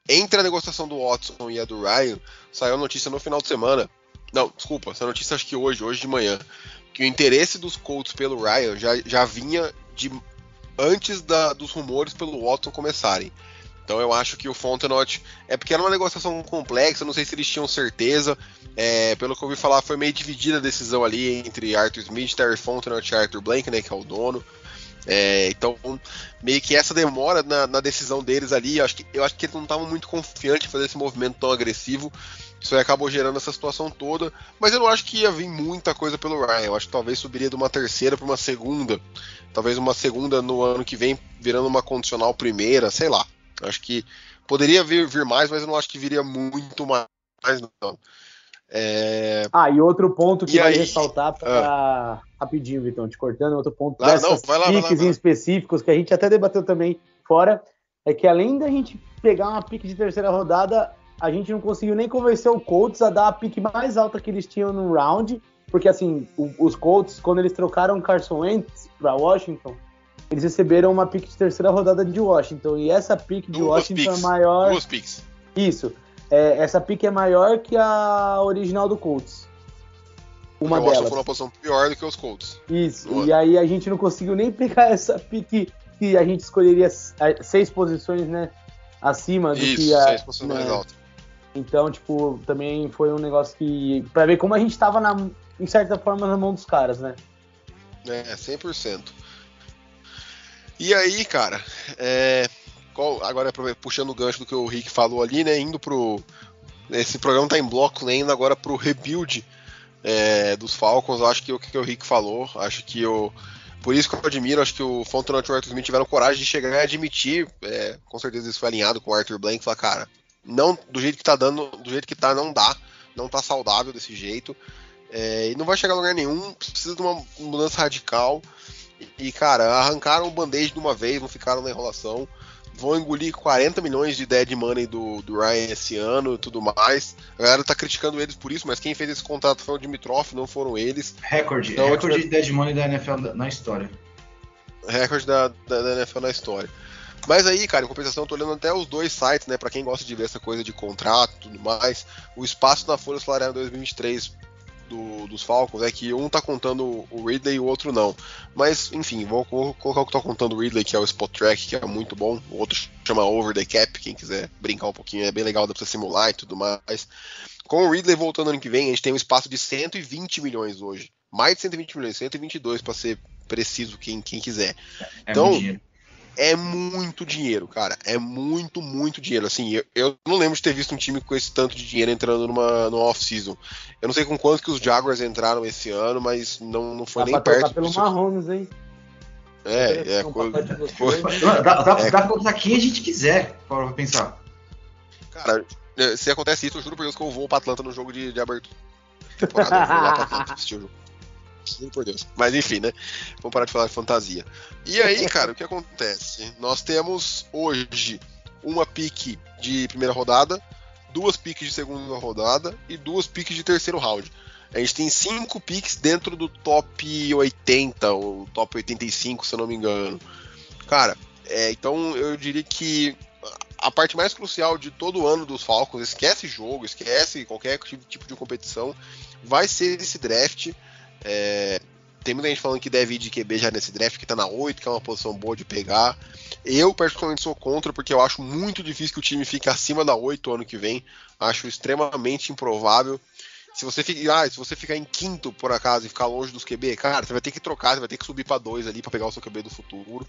entre a negociação do Watson e a do Ryan, saiu a notícia no final de semana. Não, desculpa, essa notícia acho que hoje, hoje de manhã. Que o interesse dos Colts pelo Ryan já, já vinha de antes da- dos rumores pelo Watson começarem. Então eu acho que o Fontenot. É porque era uma negociação complexa, não sei se eles tinham certeza. É, pelo que eu ouvi falar, foi meio dividida a decisão ali entre Arthur Smith, Terry Fontenot e Arthur Blank, né, que é o dono. É, então, meio que essa demora na, na decisão deles ali, eu acho que, eu acho que eles não estavam muito confiantes em fazer esse movimento tão agressivo. Isso aí acabou gerando essa situação toda. Mas eu não acho que ia vir muita coisa pelo Ryan. Eu acho que talvez subiria de uma terceira para uma segunda. Talvez uma segunda no ano que vem, virando uma condicional primeira, sei lá. Acho que poderia vir, vir mais, mas eu não acho que viria muito mais, não. É, Ah, e outro ponto que E vai aí? ressaltar pra... rapidinho, Vitão, te cortando, outro ponto Claro, dessas não, lá, lá, piques lá. em específicos que a gente até debateu também fora, é que além da gente pegar uma pique de terceira rodada, a gente não conseguiu nem convencer o Colts a dar a pique mais alta que eles tinham no round, porque assim, o- os Colts, quando eles trocaram Carson Wentz pra Washington, eles receberam uma pique de terceira rodada de Washington, e essa pique de Duas Washington picks. é maior... duas picks. Isso. É, essa pique é maior que a original do Colts. Uma o delas. foi numa posição pior do que os Colts. Isso. Boa. E aí a gente não conseguiu nem pegar essa pique que a gente escolheria eh, seis posições, né? Acima do Isso, que a. seis posições mais né? altas. Então, tipo, também foi um negócio que. Pra ver como a gente tava, na, em certa forma, na mão dos caras, né? É, 100%. E aí, cara, é, qual- agora puxando o gancho do que o Rick falou ali, né? Indo pro. Esse programa tá em bloco, né? Indo agora pro rebuild é, dos Falcons. Acho que o que o Rick falou, acho que o. Por isso que eu admiro, acho que o Fontenot e o Arthur Smith tiveram coragem de chegar e admitir, é, com certeza isso foi alinhado com o Arthur Blank, falar, cara, não, do jeito que tá dando, do jeito que tá, não dá, não tá saudável desse jeito. É, e não vai chegar a lugar nenhum, precisa de uma mudança radical. E, cara, arrancaram o band-aid de uma vez, não ficaram na enrolação. Vão engolir 40 milhões de dead money do, do Ryan esse ano e tudo mais. A galera tá criticando eles por isso, mas quem fez esse contrato foi o Dimitrov, não foram eles. Recorde. Então, recorde tipo- de dead money da NFL na- história. Recorde da, da, da NFL na história. Mas aí, cara, em compensação, eu tô olhando até os dois sites, né? Pra quem gosta de ver essa coisa de contrato e tudo mais. O espaço na folha salarial em 2023 do- dos Falcons é que um tá contando o Ridley e o outro não. Mas, enfim, vou, vou colocar o que tá contando o Ridley, que é o Spot Track, que é muito bom. O outro chama Over the Cap, quem quiser brincar um pouquinho, é bem legal, dá pra você simular e tudo mais. Com o Ridley voltando ano que vem, a gente tem um espaço de 120 milhões hoje. Mais de 120 milhões, 122 pra ser preciso, quem, quem quiser. É Então, dinheiro. É muito dinheiro, cara. É muito, muito dinheiro. Assim, eu, eu não lembro de ter visto um time com esse tanto de dinheiro entrando numa, numa off-season. Eu não sei com quanto que os Jaguars entraram esse ano, mas não, não foi Dá nem pra perto pelo disso. Mahomes, hein? É, é, um coisa- gostoso. Dá, dá, dá, É. dá pra botar quem a gente quiser, para pensar. Cara, é, se acontece isso, eu juro por Deus que eu vou pra Atlanta no jogo de, de abertura. Temporada, eu vou lá pra Atlanta assistir o jogo. Por Deus. Mas enfim, né? Vamos parar de falar de fantasia. E aí, cara, o que acontece? Nós temos hoje uma pique de primeira rodada, duas piques de segunda rodada e duas piques de terceiro round. A gente tem cinco piques dentro do top 80, ou top 85, se eu não me engano. Cara, é, então eu diria que a parte mais crucial de todo ano dos Falcons, esquece jogo, esquece qualquer tipo de competição, vai ser esse draft. É, tem muita gente falando que deve ir de QB já nesse draft, que tá na 8, que é uma posição boa de pegar. Eu, particularmente, sou contra, porque eu acho muito difícil que o time fique acima da 8 ano que vem. Acho extremamente improvável. Se você, fica, ah, se você ficar em quinto, por acaso, e ficar longe dos QB, cara, você vai ter que trocar, você vai ter que subir para 2 ali para pegar o seu QB do futuro.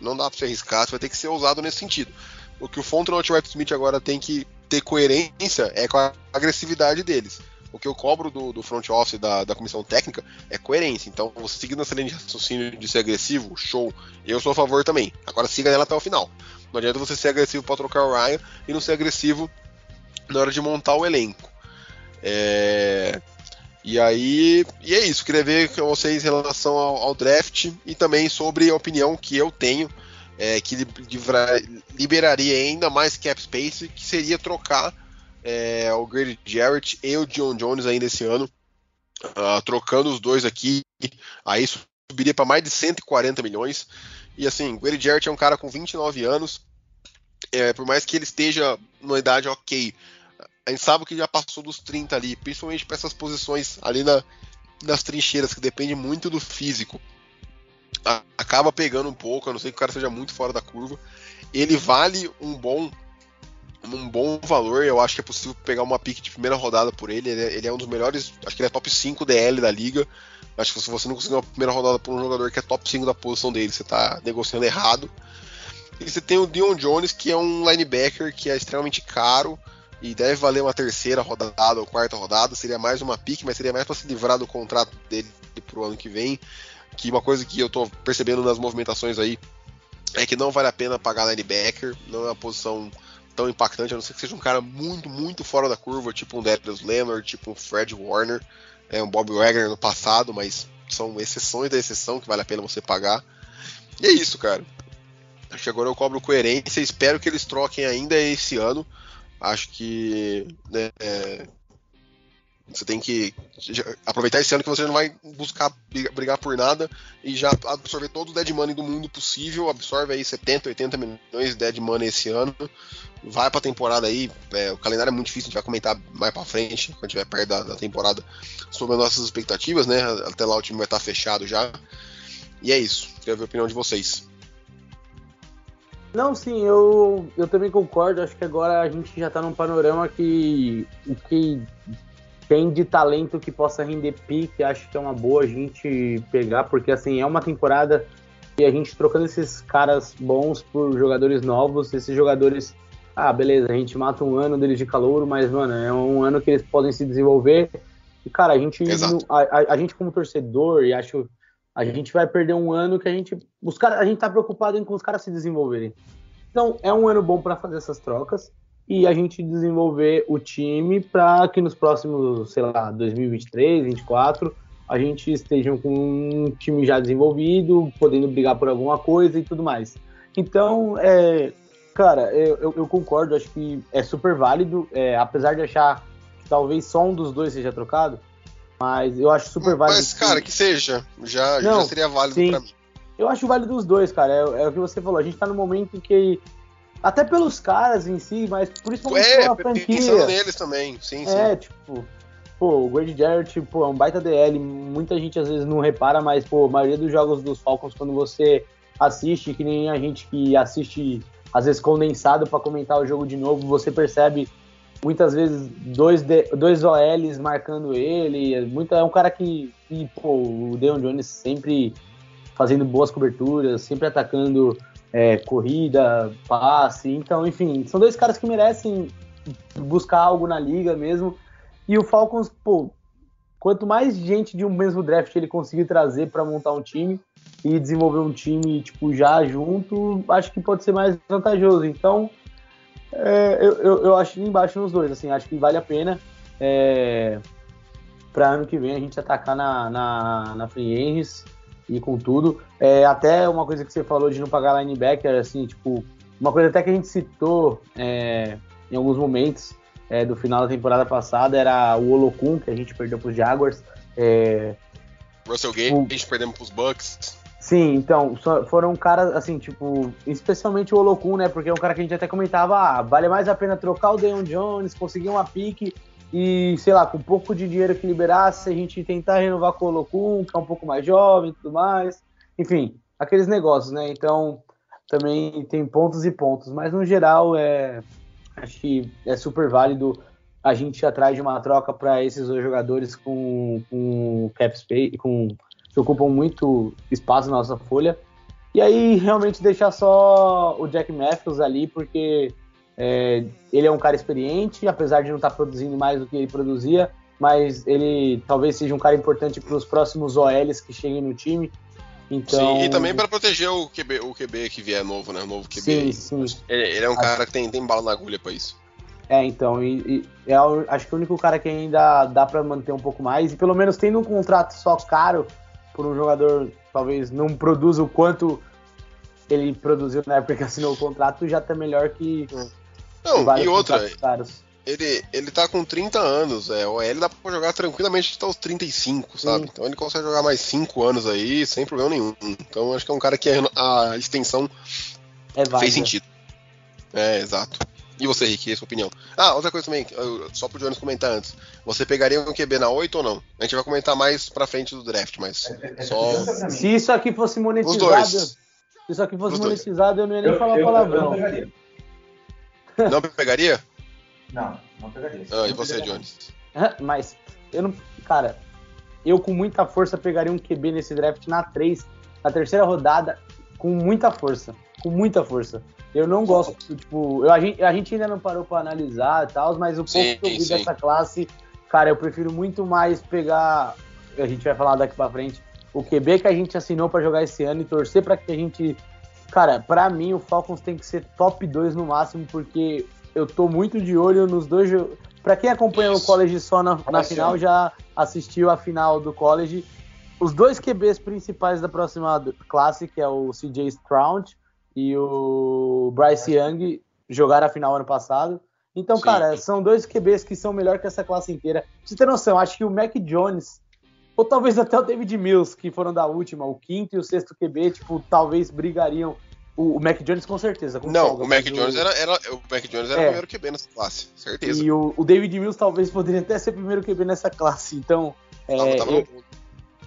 Não dá pra você arriscar, você vai ter que ser ousado nesse sentido. O que o Fontenot e Smith agora tem que ter coerência é com a agressividade deles. O que eu cobro do, do front office da, da comissão técnica é coerência. Então, você seguindo essa linha de raciocínio de ser agressivo, show. Eu sou a favor também. Agora siga ela até o final. Não adianta você ser agressivo para trocar o Ryan e não ser agressivo na hora de montar o elenco. É... E aí, e é isso. Queria ver com vocês em relação ao, ao draft e também sobre a opinião que eu tenho, é, que liberaria ainda mais cap space, que seria trocar é, o Grady Jarrett e o John Jones ainda esse ano, uh, trocando os dois aqui, aí subiria para mais de 140 milhões. E assim, o Grady Jarrett é um cara com 29 anos, é, por mais que ele esteja numa idade ok, a gente sabe que já passou dos 30 ali, principalmente para essas posições ali na, nas trincheiras, que depende muito do físico. acaba pegando um pouco, a não ser que o cara seja muito fora da curva. Ele vale um bom um bom valor. Eu acho que é possível pegar uma pick de primeira rodada por ele. Ele é, ele é, um dos melhores, acho que ele é top 5 DL da liga. Acho que se você não conseguir uma primeira rodada por um jogador que é top 5 da posição dele, você está negociando errado. E você tem o Dion Jones, que é um linebacker que é extremamente caro e deve valer uma terceira rodada ou quarta rodada. Seria mais uma pick, mas seria mais para se livrar do contrato dele pro ano que vem. Que uma coisa que eu estou percebendo nas movimentações aí é que não vale a pena pagar linebacker, não é uma posição tão impactante, a não ser que seja um cara muito, muito fora da curva, tipo um Darius Leonard, tipo um Fred Warner, é um Bob Wagner no passado, mas são exceções da exceção que vale a pena você pagar. E é isso, cara. Acho que agora eu cobro coerência, espero que eles troquem ainda esse ano. Acho que né, é, você tem que aproveitar esse ano que você não vai buscar brigar por nada e já absorver todo o dead money do mundo possível. Absorve aí 70, 80 milhões de dead money esse ano. Vai pra temporada aí. É, o calendário é muito difícil, a gente vai comentar mais pra frente, quando tiver perto da, da, temporada, sobre as nossas expectativas, né? Até lá o time vai estar fechado já. E é isso. Quero ver a opinião de vocês. Não, sim, eu, eu também concordo. Acho que agora a gente já tá num panorama que o que tem de talento que possa render pique, acho que é uma boa a gente pegar, porque assim, é uma temporada e a gente trocando esses caras bons por jogadores novos, esses jogadores, ah, beleza, a gente mata um ano deles de calor, mas, mano, é um ano que eles podem se desenvolver. E, cara, a gente, a, a, a, gente como torcedor, e acho, a gente vai perder um ano que a gente, os cara, a gente tá preocupado em com os caras se desenvolverem. Então, é um ano bom para fazer essas trocas e a gente desenvolver o time para que nos próximos, sei lá, 2023, 2024, a gente esteja com um time já desenvolvido, podendo brigar por alguma coisa e tudo mais. Então, é, cara, eu, eu, concordo, acho que é super válido, é, apesar de achar que talvez só um dos dois seja trocado, mas eu acho super válido. Mas, cara, que seja, já, Não, já seria válido para mim. Eu acho válido os dois, cara. É, é, o que você falou. A gente tá no momento em que até pelos caras em si, mas principalmente é, pela franquia. pensando neles também, sim, sim. É, tipo, pô, o Grady Jarrett, pô, é um baita DL, muita gente às vezes não repara, mas, pô, a maioria dos jogos dos Falcons, quando você assiste, que nem a gente que assiste, às vezes, condensado para comentar o jogo de novo, você percebe muitas vezes dois, dois OLs marcando ele, muita, é um cara que, que pô, o Deon Jones sempre fazendo boas coberturas, sempre atacando é, corrida, passe. Então, enfim, são dois caras que merecem buscar algo na liga mesmo. E o Falcons, pô, quanto mais gente de um mesmo draft ele conseguir trazer para montar um time e desenvolver um time tipo já junto, acho que pode ser mais vantajoso. Então, é, eu, eu, eu, acho embaixo nos dois, assim, acho que vale a pena. É, para ano que vem a gente atacar na, na, na Free Agents e com tudo. É, até uma coisa que você falou de não pagar linebacker, assim, tipo, uma coisa até que a gente citou é, em alguns momentos é, do final da temporada passada era o Olokun, que a gente perdeu para os Jaguars. É, Russell Gage, o- a gente perdemos pros Bucks. Sim, então, foram caras, assim, tipo, especialmente o Olokun, né? Porque é um cara que a gente até comentava, ah, vale mais a pena trocar o Deion Jones, conseguir uma pique e, sei lá, com um pouco de dinheiro que liberasse, a gente tentar renovar com o Olokun, que é um pouco mais jovem e tudo mais. Enfim, aqueles negócios, né? Então, também tem pontos e pontos, mas no geral, é, acho que é super válido a gente ir atrás de uma troca para esses dois jogadores com, com cap space, com que ocupam muito espaço na nossa folha. E aí realmente deixar só o Jack Matthews ali, porque é, ele é um cara experiente, apesar de não estar produzindo mais do que ele produzia, mas ele talvez seja um cara importante para os próximos OLs que cheguem no time. Então, Sim, e também para proteger o QB, o QB que vier novo, né? O novo QB. Sim, sim. Ele, ele é um Acho- cara que tem, tem bala na agulha pra isso. É, então, e, e é o- acho que o único cara que ainda dá pra manter um pouco mais, e pelo menos tendo um contrato só caro por um jogador talvez não produza o quanto ele produziu na época que assinou o contrato, já tá melhor que Não, e outra, ele, ele tá com 30 anos, é, o L dá pra jogar tranquilamente até os 35, sabe? Sim. Então ele consegue jogar mais 5 anos aí, sem problema nenhum. Então acho que é um cara que a a extensão É fez sentido. É, exato. E você, Rick, e a sua opinião? Ah, outra coisa também, eu- só pro Jones comentar antes. Você pegaria um QB na 8 ou não? A gente vai comentar mais pra frente do draft, mas só. Se isso aqui fosse Os monetizado, dois. se isso aqui fosse monetizado, eu não ia nem Eu, falar eu, eu palavrão. não pegaria. Não pegaria? Não, não pegaria. Ah, e você, pegaria. Jones? Mas eu não. Cara, eu com muita força pegaria um QB nesse draft na 3, na terceira rodada, com muita força. Com muita força. Eu não gosto, tipo, eu- a, gente, a gente ainda não parou pra analisar e tal, mas o pouco Sim, que eu vi sim. dessa classe, cara, eu prefiro muito mais pegar. A gente vai falar daqui pra frente. O QB que a gente assinou pra jogar esse ano e torcer pra que a gente. Cara, pra mim o Falcons tem que ser top 2 no máximo, porque eu tô muito de olho nos dois jogos. Pra quem acompanhou o Isso. college só na, na final, já assistiu a final do college. Os dois QBs principais da próxima classe, que é o CJ Stroud e o Bryce Young, jogaram a final ano passado. Então, Sim. cara, são dois QBs que são melhor que essa classe inteira. Pra você ter noção, acho que o Mac Jones, ou talvez até o David Mills, que foram da última, o quinto e o sexto QB, tipo, talvez brigariam. O, o Mac Jones com certeza. com Não, folga, o Mac Jones era, era, o Mac Jones era É. o primeiro QB nessa classe, certeza. E o, o David Mills talvez poderia até ser primeiro QB nessa classe. Então, é, Tava- eu-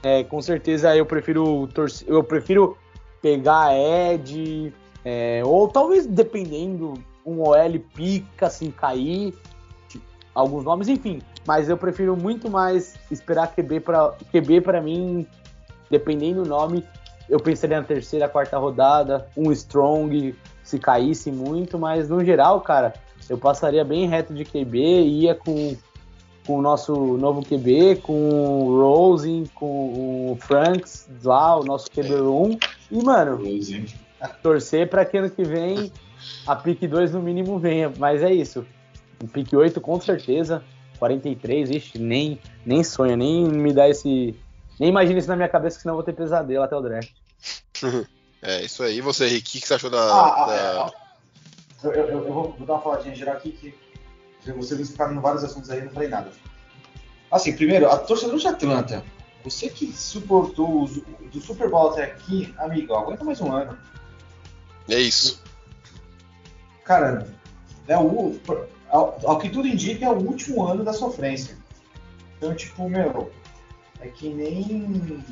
é, com certeza eu prefiro torcer, eu prefiro pegar Ed, é, ou talvez dependendo, um OL pica assim cair, tipo, alguns nomes, enfim. Mas eu prefiro muito mais esperar QB para QB para mim, dependendo do nome, eu pensaria na terceira, quarta rodada, um strong se caísse muito, mas no geral, cara, eu passaria bem reto de QB, ia com com o nosso novo QB, com o Rosen, com o Franks lá, o nosso QB1. E, mano, torcer para que ano que vem a pick 2 no mínimo venha. Mas é isso. Pick 8 com certeza. 43, ixi, nem, nem sonho, nem me dá esse. Nem imagina isso na minha cabeça, que senão eu vou ter pesadelo até o draft. É, isso aí. Você, Rick, o que você achou da. Ah, da- é. Eu, eu- eu vou, dar uma faladinha geral aqui que vocês ficaram em vários assuntos aí, não falei nada. Assim, primeiro, a torcedor de Atlanta, você que suportou os- do Super Bowl até aqui, amigo, aguenta mais um ano. É isso. Cara, é o, ao, ao que tudo indica, é o último ano da sofrência. Então, tipo, meu, é que nem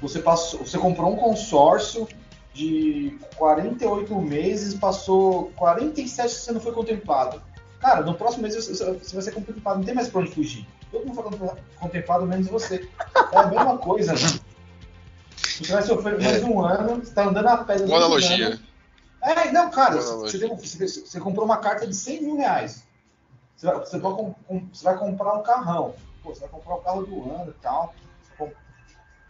você passou, você comprou um consórcio de 48 meses, passou 47 que você não foi contemplado. Cara, no próximo mês você, você vai ser contemplado, não tem mais pra onde fugir. Todo mundo foi contemplado, menos você. É a mesma coisa, mano. Você vai sofrer mais um ano, você tá andando a pé. Boa analogia. É, não, cara, você, tem- você- você comprou uma carta de 100 mil reais. Você vai, você pode com- você vai comprar um carrão. Pô, você vai comprar o carro do ano e tal.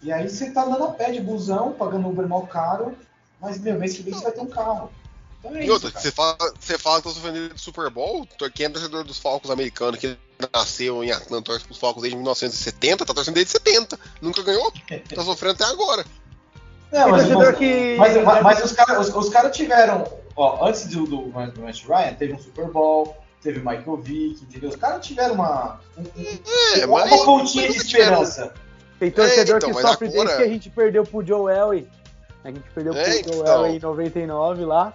E aí você tá andando a pé de busão, pagando um Uber mal caro, mas, meu, mês que vem você vai ter um carro. Então é E isso, outra, cara. você fala, você fala que tá sofrendo de Super Bowl, quem é torcedor dos Falcons americanos, que nasceu em Atlanta, torce pros Falcons desde 1970, tá torcendo desde 70. Nunca ganhou, tá sofrendo até agora. Não, mas, que- mas, mas- mas os caras os, os cara tiveram. Ó, antes do, do, do Matt Ryan, teve um Super Bowl, teve o Michael Vick, entendeu? Os caras tiveram uma. Um, um- É, uma pontinha de esperança. Tem torcedor então, que sofre agora- desde que a gente perdeu pro Joe Elway. A gente perdeu pro É, Joe então. Elway em 99 lá.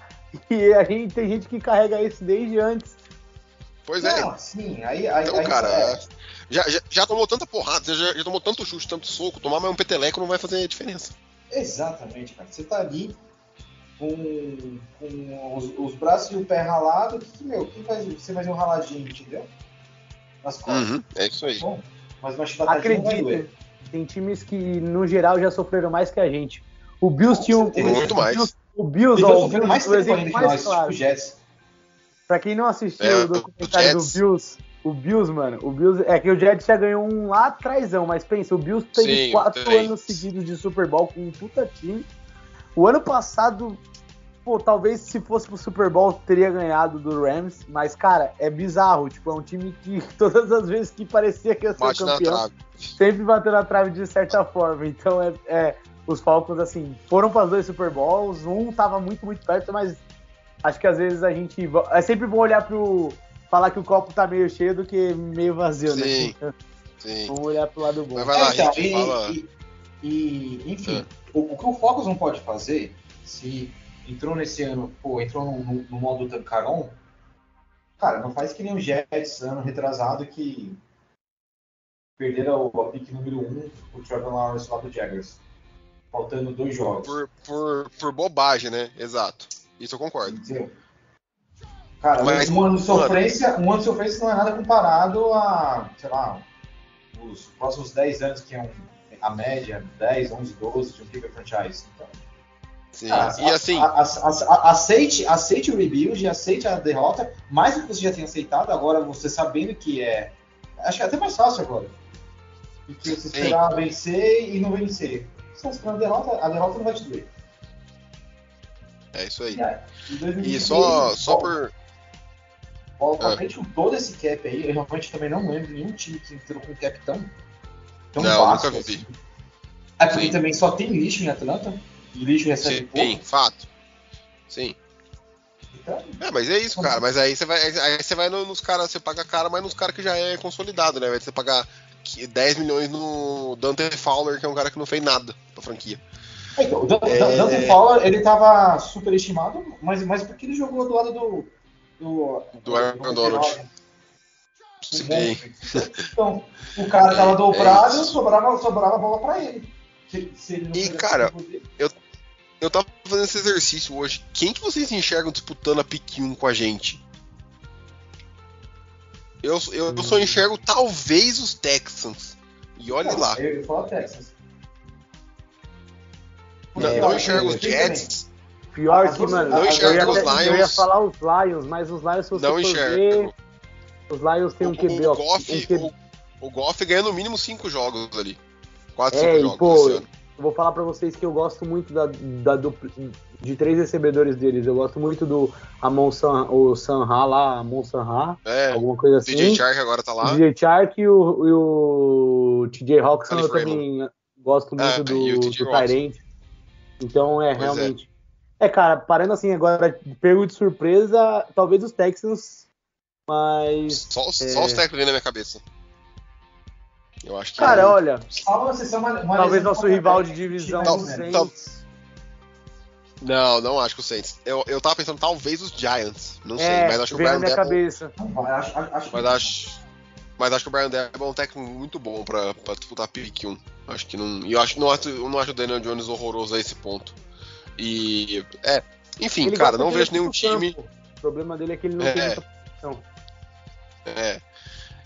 E a gente tem gente que carrega isso desde antes. Pois é. Não, sim, aí. aí Então, aí, cara, é. já, já, já tomou tanta porrada, já, já tomou tanto chute, tanto soco, tomar mais um peteleco não vai fazer diferença. Exatamente, cara. Você tá ali com, com os, os braços e o pé ralado, que, que, meu, quem faz, você fazer um raladinho, entendeu? Nas costas. Uhum, é isso aí. Bom, mas uma chibatadinha vai doer. Acredita, tem times que, no geral, já sofreram mais que a gente. O Bills tinha um. Muito o mais. Bills- O Bills, ó, o Bills, mais o tempo exemplo ainda que mais nós, tipo claro. o Jets. Pra quem não assistiu É, o o documentário do. Bills, o Bills, mano, o Bills. É que o Jets já ganhou um lá atrásão, mas pensa, o Bills teve Sim, quatro tem. anos seguidos de Super Bowl com um puta time. O ano passado, pô, talvez se fosse pro Super Bowl teria ganhado do Rams, mas, cara, é bizarro. Tipo, é um time que todas as vezes que parecia que ia ser Bate campeão, sempre bateu na trave de certa forma. Então é, é, os Falcons assim foram para os dois Super Bowls, um tava muito muito perto, mas acho que às vezes a gente é sempre bom olhar pro falar que o copo tá meio cheio do que meio vazio, Sim. né? Sim. Vamos olhar pro lado bom. Mas vai lá, É, então, e, fala. e- e, enfim, É. o, o que o Focus não pode fazer, se entrou nesse ano, pô, entrou no, no, no modo Tancaron, cara, não faz que nem o Jets ano retrasado que perderam a pick número 1 um, o Trevor Lawrence lá do Jaguars. Faltando dois jogos. Por, por, por bobagem, né? Exato. Isso eu concordo. Entendeu? Cara, Mas, um ano de sofrência, um ano de sofrência não é nada comparado a, sei lá, os próximos 10 anos que é um, a média, 10, 11, 12 de um kicker franchise. Então, Sim. cara, e a- assim, a- a- aceite, aceite o rebuild, aceite a derrota, mais do que você já tenha aceitado, agora você sabendo que é. Acho que é até mais fácil agora. Do que você Sim. esperar vencer e não vencer. Você tá esperando a derrota, a derrota não vai te doer. é isso aí. E aí, em 2023, E só, só por. Bola Ah. com todo esse cap aí, eu realmente também não lembro nenhum time que entrou com cap tão, tão Não, baixo. nunca vi. assim. É porque Sim. também só tem lixo em Atlanta, e lixo recebe Sim, pouco. fato. Sim. Então, É, mas é isso, cara. Mas aí você vai, aí você vai no- nos caras, você paga cara, mas nos caras que já é consolidado, né? Vai você pagar que- 10 milhões no Dante Fowler, que é um cara que não fez nada pra franquia. então, o Dan- É. Dante Fowler, ele tava superestimado, mas, mas porque ele jogou do lado do. Do, Do Aaron Donald. Um Sim. Então, o cara tava É dobrado, isso. sobrava, sobrava a bola pra ele. Se, se ele não E, cara, dele- Eu tava fazendo esse exercício hoje. Quem que vocês enxergam disputando a pick 1 com a gente? Eu, eu, eu só enxergo talvez os Texans. E olhe lá. Eu ia falar Texas. Não, É, não eu- enxergo os eu- Jets. Pior As que, mano, não eu, ia, até- eu ia falar os Lions, mas os Lions, se você Não for ver, os Lions têm um QB, o, ó, Goff, um QB. o, o Goff ganha no mínimo 5 jogos ali. 4, É, 5 e, jogos pô. Eu vou falar pra vocês que eu gosto muito da, da dupla- de três recebedores deles. Eu gosto muito do Amon San, o Sanha lá, Amon Sanha, É, alguma coisa assim. DJ Chark agora tá lá. DJ Chark e o, e o TJ Hawkinson eu também gosto muito É, do, do. Tyrant. Então é Pois é. realmente. É. cara, parando assim agora, pego de surpresa, talvez os Texans, mas. Só, os- É. só os técnicos vêm na minha cabeça. Eu acho que. Cara, olha, uma uma, uma talvez nosso rival de divisão. Tal- Saints. Não, não acho que o Saints. Eu, eu tava pensando talvez os Giants. Não sei, É, mas acho que o veio na Brian minha cabeça. Acho, acho, Mas acho, mas acho que o Brian Debo é um técnico muito bom pra, pra disputar pick 1. Acho que não. E eu acho, não acho, eu não acho o Daniel Jones horroroso a esse ponto. E. É. Enfim, Ele cara, não vejo nenhum pro campo. time. O problema dele é que ele não É. tem muita posição. É.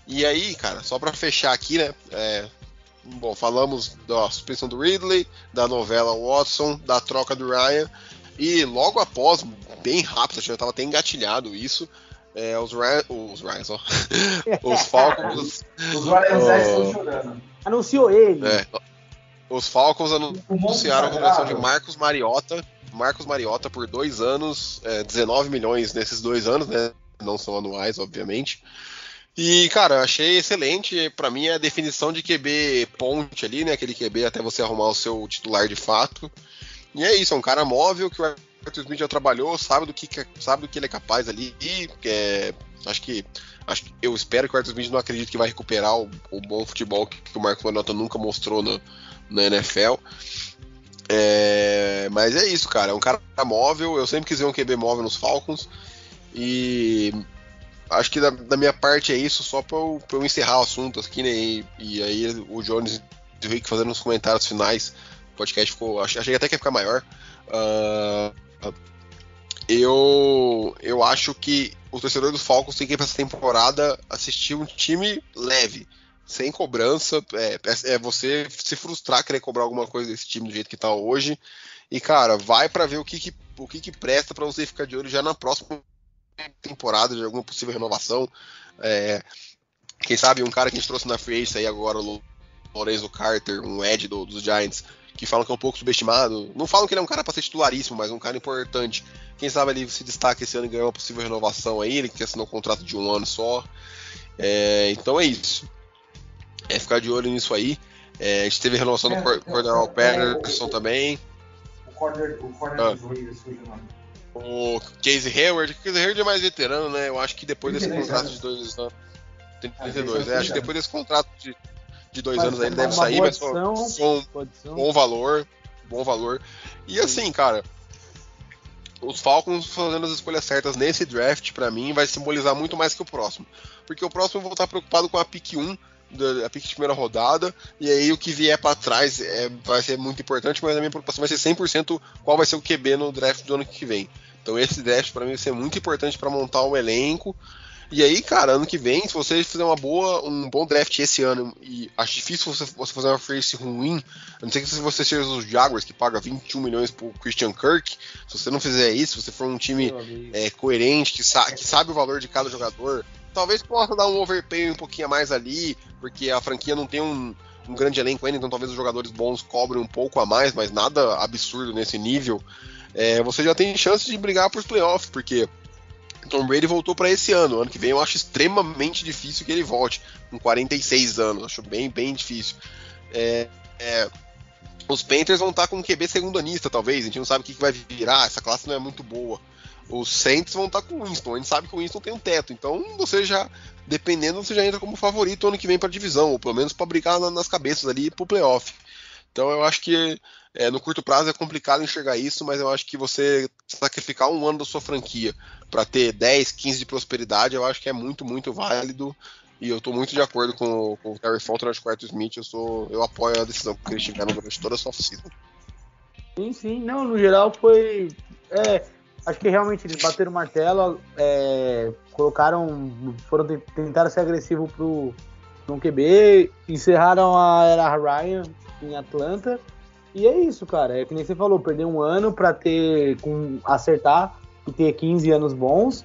E aí, cara, só pra fechar aqui, né? é, bom, falamos da suspensão do Ridley, da novela Watson, da troca do Ryan. E logo após, bem rápido, já tava até engatilhado isso. é, os Ryan. Os Ryans, ó. os Falcons. Os Ryan Oh. Zé estão chorando. Anunciou ele. é, os Falcons anunciaram a contratação de. Marcos Mariota. Marcos Mariota por dois anos, é, 19 milhões nesses dois anos, né? Não são anuais, obviamente. E, cara, eu achei excelente. Pra mim é a definição de QB ponte ali, né? Aquele QB até você arrumar o seu titular de fato. E é isso, é um cara móvel que o Arthur Smith já trabalhou, sabe do que, sabe do que ele é capaz ali. E é, acho que. Acho, eu espero que o Arthur Smith não acredite que vai recuperar o, o bom futebol que, que o Marcos Manota nunca mostrou no, na NFL. É, mas é isso, cara. É um cara móvel. Eu sempre quis ver um QB móvel nos Falcons. E acho que da, da minha parte é isso, só pra eu, eu encerrar o assunto aqui, né? E, e aí o Jones e o Rick fazendo os comentários finais. O podcast ficou. Achei até que ia ficar maior. Uh, eu, eu acho que o torcedor dos Falcons tem que ir pra essa temporada assistir um time leve sem cobrança. É, é, é, você se frustrar querer cobrar alguma coisa desse time do jeito que tá hoje. E, cara, vai para ver o que, que o que, que presta para você ficar de olho já na próxima temporada de alguma possível renovação. É, quem sabe um cara que a gente trouxe na Free aí agora, o Lorenzo Carter, um Ed do, dos Giants, que falam que é um pouco subestimado. Não falam que ele é um cara para ser titularíssimo, mas um cara importante. Quem sabe ele se destaca esse ano e ganha uma possível renovação aí, ele que assinou um contrato de um ano só. É, então é isso é ficar de olho nisso aí. É, a gente teve a renovação é, do Cordarrelle é, Patterson também. O corner, o corner ah. dos Raiders o Casey Hayward, o Casey Hayward é mais veterano, né? Eu acho que depois desse contrato de dois anos. 32, é, acho que depois desse contrato de, de dois anos aí ele deve sair, mas com um bom valor. Bom valor. E assim, cara, os Falcons fazendo as escolhas certas nesse draft, para mim, vai simbolizar muito mais que o próximo. Porque o próximo eu vou estar preocupado com a pick 1 da pick de primeira rodada, e aí o que vier para trás é, vai ser muito importante, mas a minha preocupação vai ser 100% qual vai ser o QB no draft do ano que vem. Então esse draft para mim vai ser muito importante para montar um elenco. E aí, cara, ano que vem, se você fizer uma boa, um bom draft esse ano, e acho difícil você, você fazer uma face ruim, a não ser que se você seja os Jaguars, que paga 21 milhões pro Christian Kirk, se você não fizer isso, se você for um time é, coerente, que, sa que sabe o valor de cada jogador, talvez possa dar um overpay um pouquinho a mais ali, porque a franquia não tem um, um grande elenco ainda, então talvez os jogadores bons cobrem um pouco a mais, mas nada absurdo nesse nível. É, você já tem chance de brigar para os playoffs, porque Tom Brady voltou para esse ano. Ano que vem eu acho extremamente difícil que ele volte, com 46 anos, acho bem, bem difícil. É, é, os Panthers vão estar com um QB segundanista, talvez, a gente não sabe o que, que vai virar, essa classe não é muito boa os Saints vão estar com o Winston. A gente sabe que o Winston tem um teto, então você já, dependendo, você já entra como favorito ano que vem para a divisão, ou pelo menos para brigar nas cabeças ali para o playoff. Então eu acho que é, no curto prazo é complicado enxergar isso, mas eu acho que você sacrificar um ano da sua franquia para ter 10, 15 de prosperidade, eu acho que é muito, muito válido. E eu estou muito de acordo com, com o Terry Fontenot e o Quarto Smith. Eu, sou, eu apoio a decisão que eles tiveram durante toda a sua oficina. Sim, sim. Não, no geral foi. É, acho que realmente eles bateram o martelo, é, colocaram, foram tentaram ser agressivo pro no QB, encerraram a era Ryan em Atlanta. E é isso, cara. É que nem você falou, perder um ano para ter com acertar e ter 15 anos bons.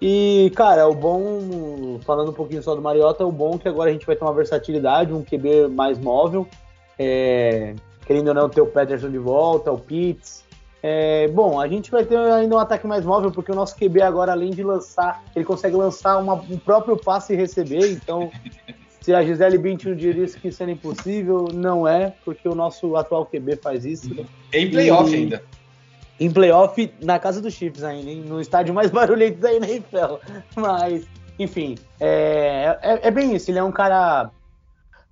E, cara, o bom, falando um pouquinho só do Mariota, o bom é que agora a gente vai ter uma versatilidade, um QB mais móvel. É, querendo ou não, ter o Peterson de volta, o Pitts, é, bom, a gente vai ter ainda um ataque mais móvel, porque o nosso QB agora, além de lançar, ele consegue lançar uma, um próprio passe e receber, então se a Gisele Bündchen diria que isso era impossível, não é, porque o nosso atual QB faz isso. Em playoff e, ainda. Em playoff, na casa dos Chiefs ainda, hein? no estádio mais barulhento da NFL. Mas, enfim, é, é, é bem isso, ele é um cara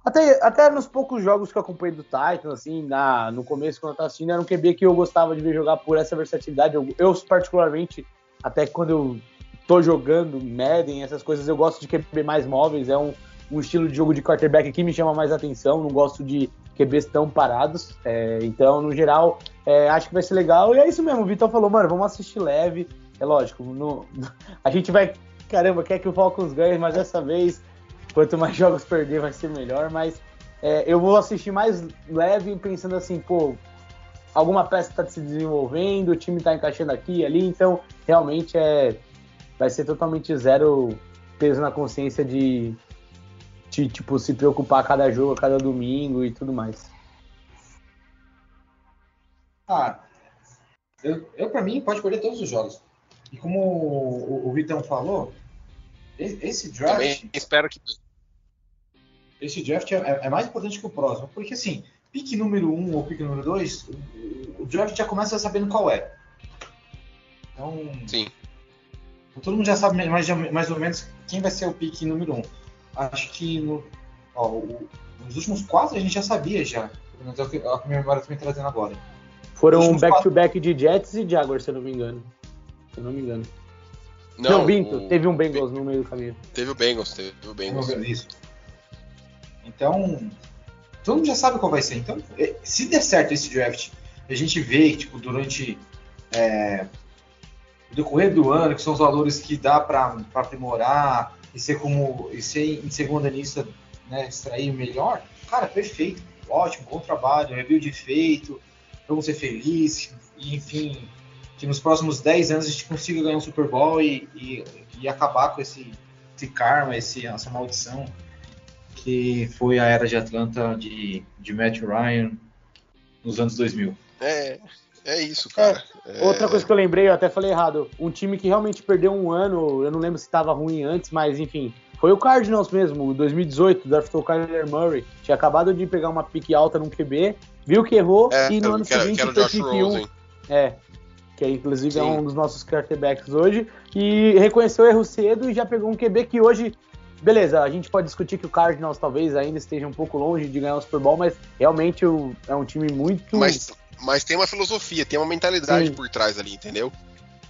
até, até nos poucos jogos que eu acompanhei do Titans, assim, na, no começo, quando eu tava assistindo, era um QB que eu gostava de ver jogar por essa versatilidade. Eu, eu particularmente, até quando eu tô jogando Madden, essas coisas, eu gosto de QB mais móveis. É um, um estilo de jogo de quarterback que me chama mais atenção. Não gosto de QBs tão parados. É, então, no geral, é, acho que vai ser legal. E é isso mesmo, o Vitor falou, mano, vamos assistir leve. É lógico, no, a gente vai. Caramba, quer que o Falcons ganhe, mas dessa vez quanto mais jogos perder vai ser melhor, mas é, eu vou assistir mais leve pensando assim, pô, alguma peça está se desenvolvendo, o time está encaixando aqui e ali, então realmente é vai ser totalmente zero peso na consciência de, de tipo se preocupar cada jogo, cada domingo e tudo mais. Ah, eu, eu para mim pode perder todos os jogos. E como o, o Vitão falou, Esse draft, Também espero que. Esse draft é, é mais importante que o próximo, porque assim, pique número 1 um ou pique número 2, o, draft já começa sabendo qual é. Então, Sim. todo mundo já sabe mais, mais ou menos quem vai ser o pique número 1. Um. Acho que no, ó, o- nos últimos quatro a gente já sabia já. Pelo menos é o que a minha memória está me trazendo agora. Foram back-to-back de Jets e Jaguars, se eu não me engano. Se eu não me engano. Não, Binto, o- teve um Bengals no meio do caminho. Teve o Bengals, teve o Bengals. Isso. Então, todo mundo já sabe qual vai ser. Então, se der certo esse draft, a gente vê, tipo, durante é, o decorrer do ano, que são os valores que dá para aprimorar e ser como e ser em segunda lista, né, extrair melhor, cara, perfeito, ótimo, bom trabalho, rebuild feito, vamos ser felizes, e, enfim, que nos próximos 10 anos a gente consiga ganhar um Super Bowl e, e, e acabar com esse, esse karma, esse, essa maldição que foi a era de Atlanta de, de Matt Ryan nos anos 2000. É, é isso, cara. É, Outra coisa que eu lembrei, eu até falei errado. Um time que realmente perdeu um ano, eu não lembro se estava ruim antes, mas enfim. Foi o Cardinals mesmo, 2018, draftou o Kyler Murray. Tinha acabado de pegar uma pique alta num QB, viu que errou é, e no ano que era, seguinte foi pique 1. Rosen. É. Que é, inclusive é Sim. um dos nossos quarterbacks hoje. E reconheceu o erro cedo e já pegou um QB que hoje. Beleza, a gente pode discutir que o Cardinals talvez ainda esteja um pouco longe de ganhar o Super Bowl, mas realmente o- é um time muito. Mas, mas tem uma filosofia, tem uma mentalidade Sim. por trás ali, entendeu?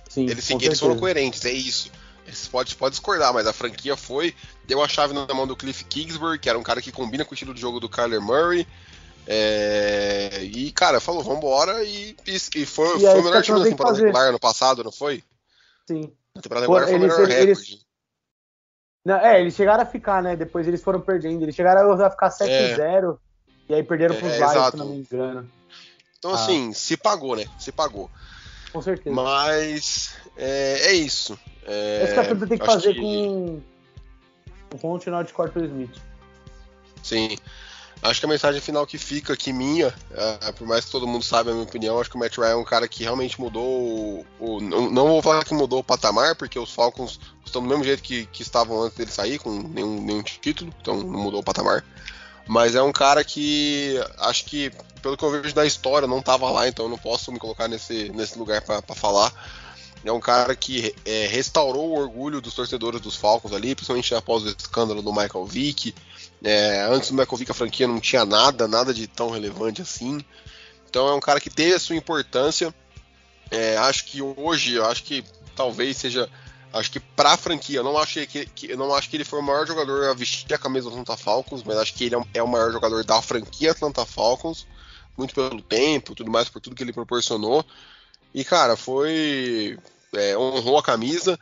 Sim, Eles, eles foram coerentes, é isso. Eles podem pode discordar, mas a franquia foi, deu a chave na mão do Cliff Kingsbury, que era um cara que combina com o estilo de jogo do Kyler Murray. é, e, cara, falou, vambora, e, e, e foi, E foi é o isso melhor time da temporada regular ano passado, não foi? Sim. A temporada regular foi o eles- melhor eles- recorde. Não, é, eles chegaram a ficar, né? Depois eles foram perdendo. Eles chegaram a ficar 7-0 e aí perderam É, pros Lions, exato. se não me engano. Então, Ah. assim, se pagou, né? Se pagou. Com certeza. Mas é, é isso. É, É que a Atlanta tem que fazer com com o final de Corto Smith. Sim. Acho que a mensagem final que fica aqui minha, ah, por mais que todo mundo saiba a minha opinião, acho que o Matt Ryan é um cara que realmente mudou o. o- não, não vou falar que mudou o patamar, porque os Falcons estão do mesmo jeito que, que estavam antes dele sair, com nenhum, nenhum título, então não mudou o patamar. Mas é um cara que acho que, pelo que eu vejo da história, não estava lá, então eu não posso me colocar nesse, nesse lugar para falar. É um cara que é, restaurou o orgulho dos torcedores dos Falcons ali, principalmente após o escândalo do Michael Vick. É, antes do Vick a franquia não tinha nada, nada de tão relevante assim. Então é um cara que teve a sua importância. É, acho que hoje, acho que talvez seja, acho que pra franquia, eu não acho que, que- não acho que ele foi o maior jogador a vestir a camisa do Atlanta Falcons, mas acho que ele é, um- é o maior jogador da franquia Atlanta Falcons, muito pelo tempo, tudo mais por tudo que ele proporcionou. E cara, foi é, honrou a camisa.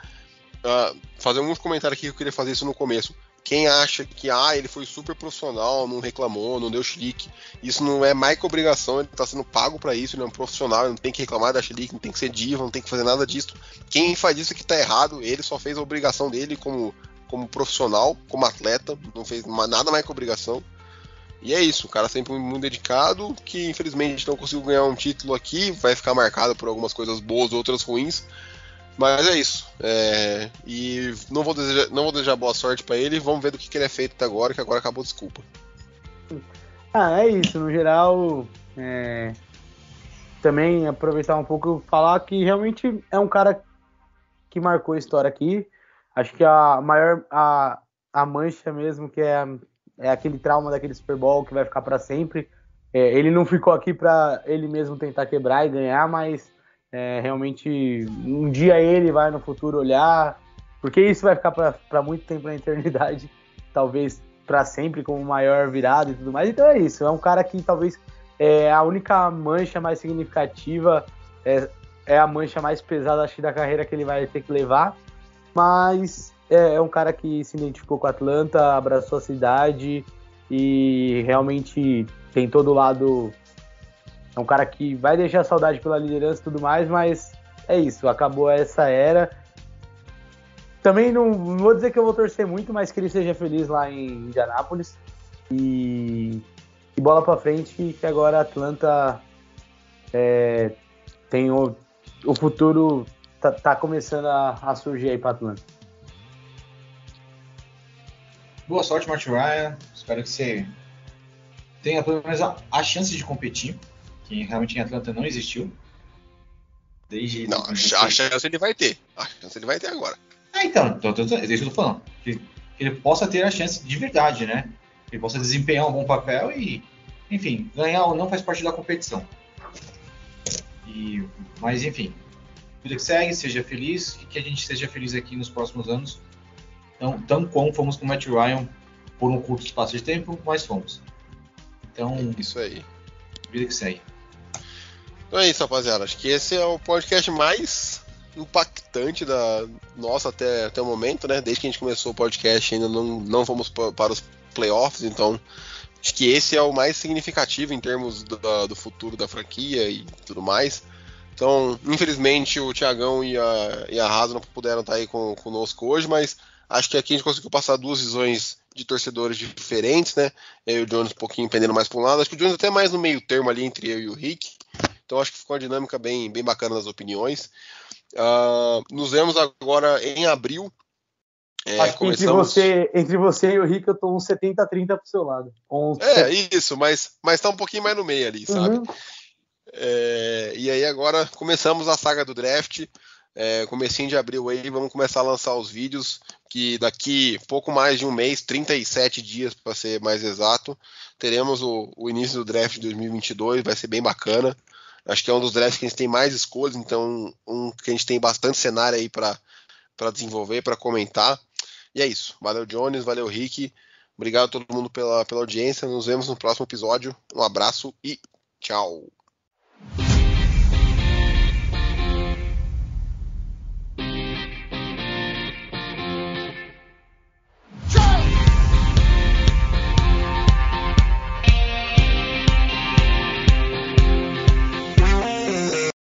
Ah, fazer um comentário aqui que eu queria fazer isso no começo. Quem acha que ah, ele foi super profissional, não reclamou, não deu chilique, isso não é mais que obrigação, ele tá sendo pago pra isso, ele é um profissional, ele não tem que reclamar da chilique, não tem que ser diva, não tem que fazer nada disso. Quem faz isso que tá errado, ele só fez a obrigação dele como, como profissional, como atleta, não fez nada mais que obrigação. E é isso, o cara sempre muito dedicado, que infelizmente não conseguiu ganhar um título aqui, vai ficar marcado por algumas coisas boas, outras ruins. Mas é isso. É, e não vou, desejar, não vou desejar boa sorte pra ele. Vamos ver do que, que ele é feito até agora, que agora acabou desculpa. Ah, é isso. No geral, é, também aproveitar um pouco falar que realmente é um cara que marcou a história aqui. Acho que a maior a, a mancha mesmo que é, é aquele trauma daquele Super Bowl que vai ficar para sempre. É, ele não ficou aqui para ele mesmo tentar quebrar e ganhar, mas é, realmente um dia ele vai no futuro olhar, porque isso vai ficar para muito tempo na eternidade, talvez para sempre como maior virada e tudo mais. Então é isso. É um cara que talvez é a única mancha mais significativa, é, é a mancha mais pesada acho da carreira que ele vai ter que levar. Mas é, é um cara que se identificou com a Atlanta, abraçou a cidade e realmente tem todo o lado. É um cara que vai deixar saudade pela liderança e tudo mais, mas é isso, acabou essa era. Também não, não vou dizer que eu vou torcer muito, mas que ele seja feliz lá em Indianápolis. E, e bola pra frente, que agora a Atlanta é, tem o, o futuro tá, tá começando a, a surgir aí pra Atlanta. boa sorte, Matt Ryan. Espero que você tenha pelo menos a, a chance de competir, que realmente em Atlanta não existiu. Desde Não, a chance ele vai ter. A chance ele vai ter agora. Ah, então, então, então, é isso que eu tô falando. Que, ele possa ter a chance de verdade, né? Que ele possa desempenhar um bom papel e, enfim, ganhar ou não faz parte da competição. E, mas, enfim, vida que segue, seja feliz e que a gente seja feliz aqui nos próximos anos. Então, tão como fomos com o Matt Ryan por um curto espaço de tempo, mas fomos. Então, Isso aí. vida que segue. Então é isso, rapaziada. Acho que esse é o podcast mais impactante da nossa até, até o momento, né? Desde que a gente começou o podcast ainda não, não fomos pa- para os playoffs, então acho que esse é o mais significativo em termos do, do futuro da franquia e tudo mais. Então, infelizmente, o Thiagão e a, e a Raso não puderam estar aí com, conosco hoje, mas acho que aqui a gente conseguiu passar duas visões de torcedores diferentes, né? Eu e o Jones um pouquinho pendendo mais para um lado. Acho que o Jones até mais no meio termo ali entre eu e o Rick. Então acho que ficou uma dinâmica bem, bem bacana das opiniões. Ah, nos vemos agora em abril. É, Acho que entre você, entre você e o Rick eu tô uns 70-30 pro seu lado. É, isso, mas, mas tá um pouquinho mais no meio ali, sabe? Uhum. É, e aí agora começamos a saga do draft. É, comecinho de abril aí, vamos começar a lançar os vídeos, que daqui pouco mais de um mês, 37 dias para ser mais exato, teremos o, o início do draft de 2022, vai ser bem bacana. Acho que é um dos drafts que a gente tem mais escolhas, então um que a gente tem bastante cenário aí para desenvolver, para comentar. E é isso. Valeu, Jones, valeu, Rick. Obrigado a todo mundo pela, pela audiência. Nos vemos no próximo episódio. Um abraço e tchau.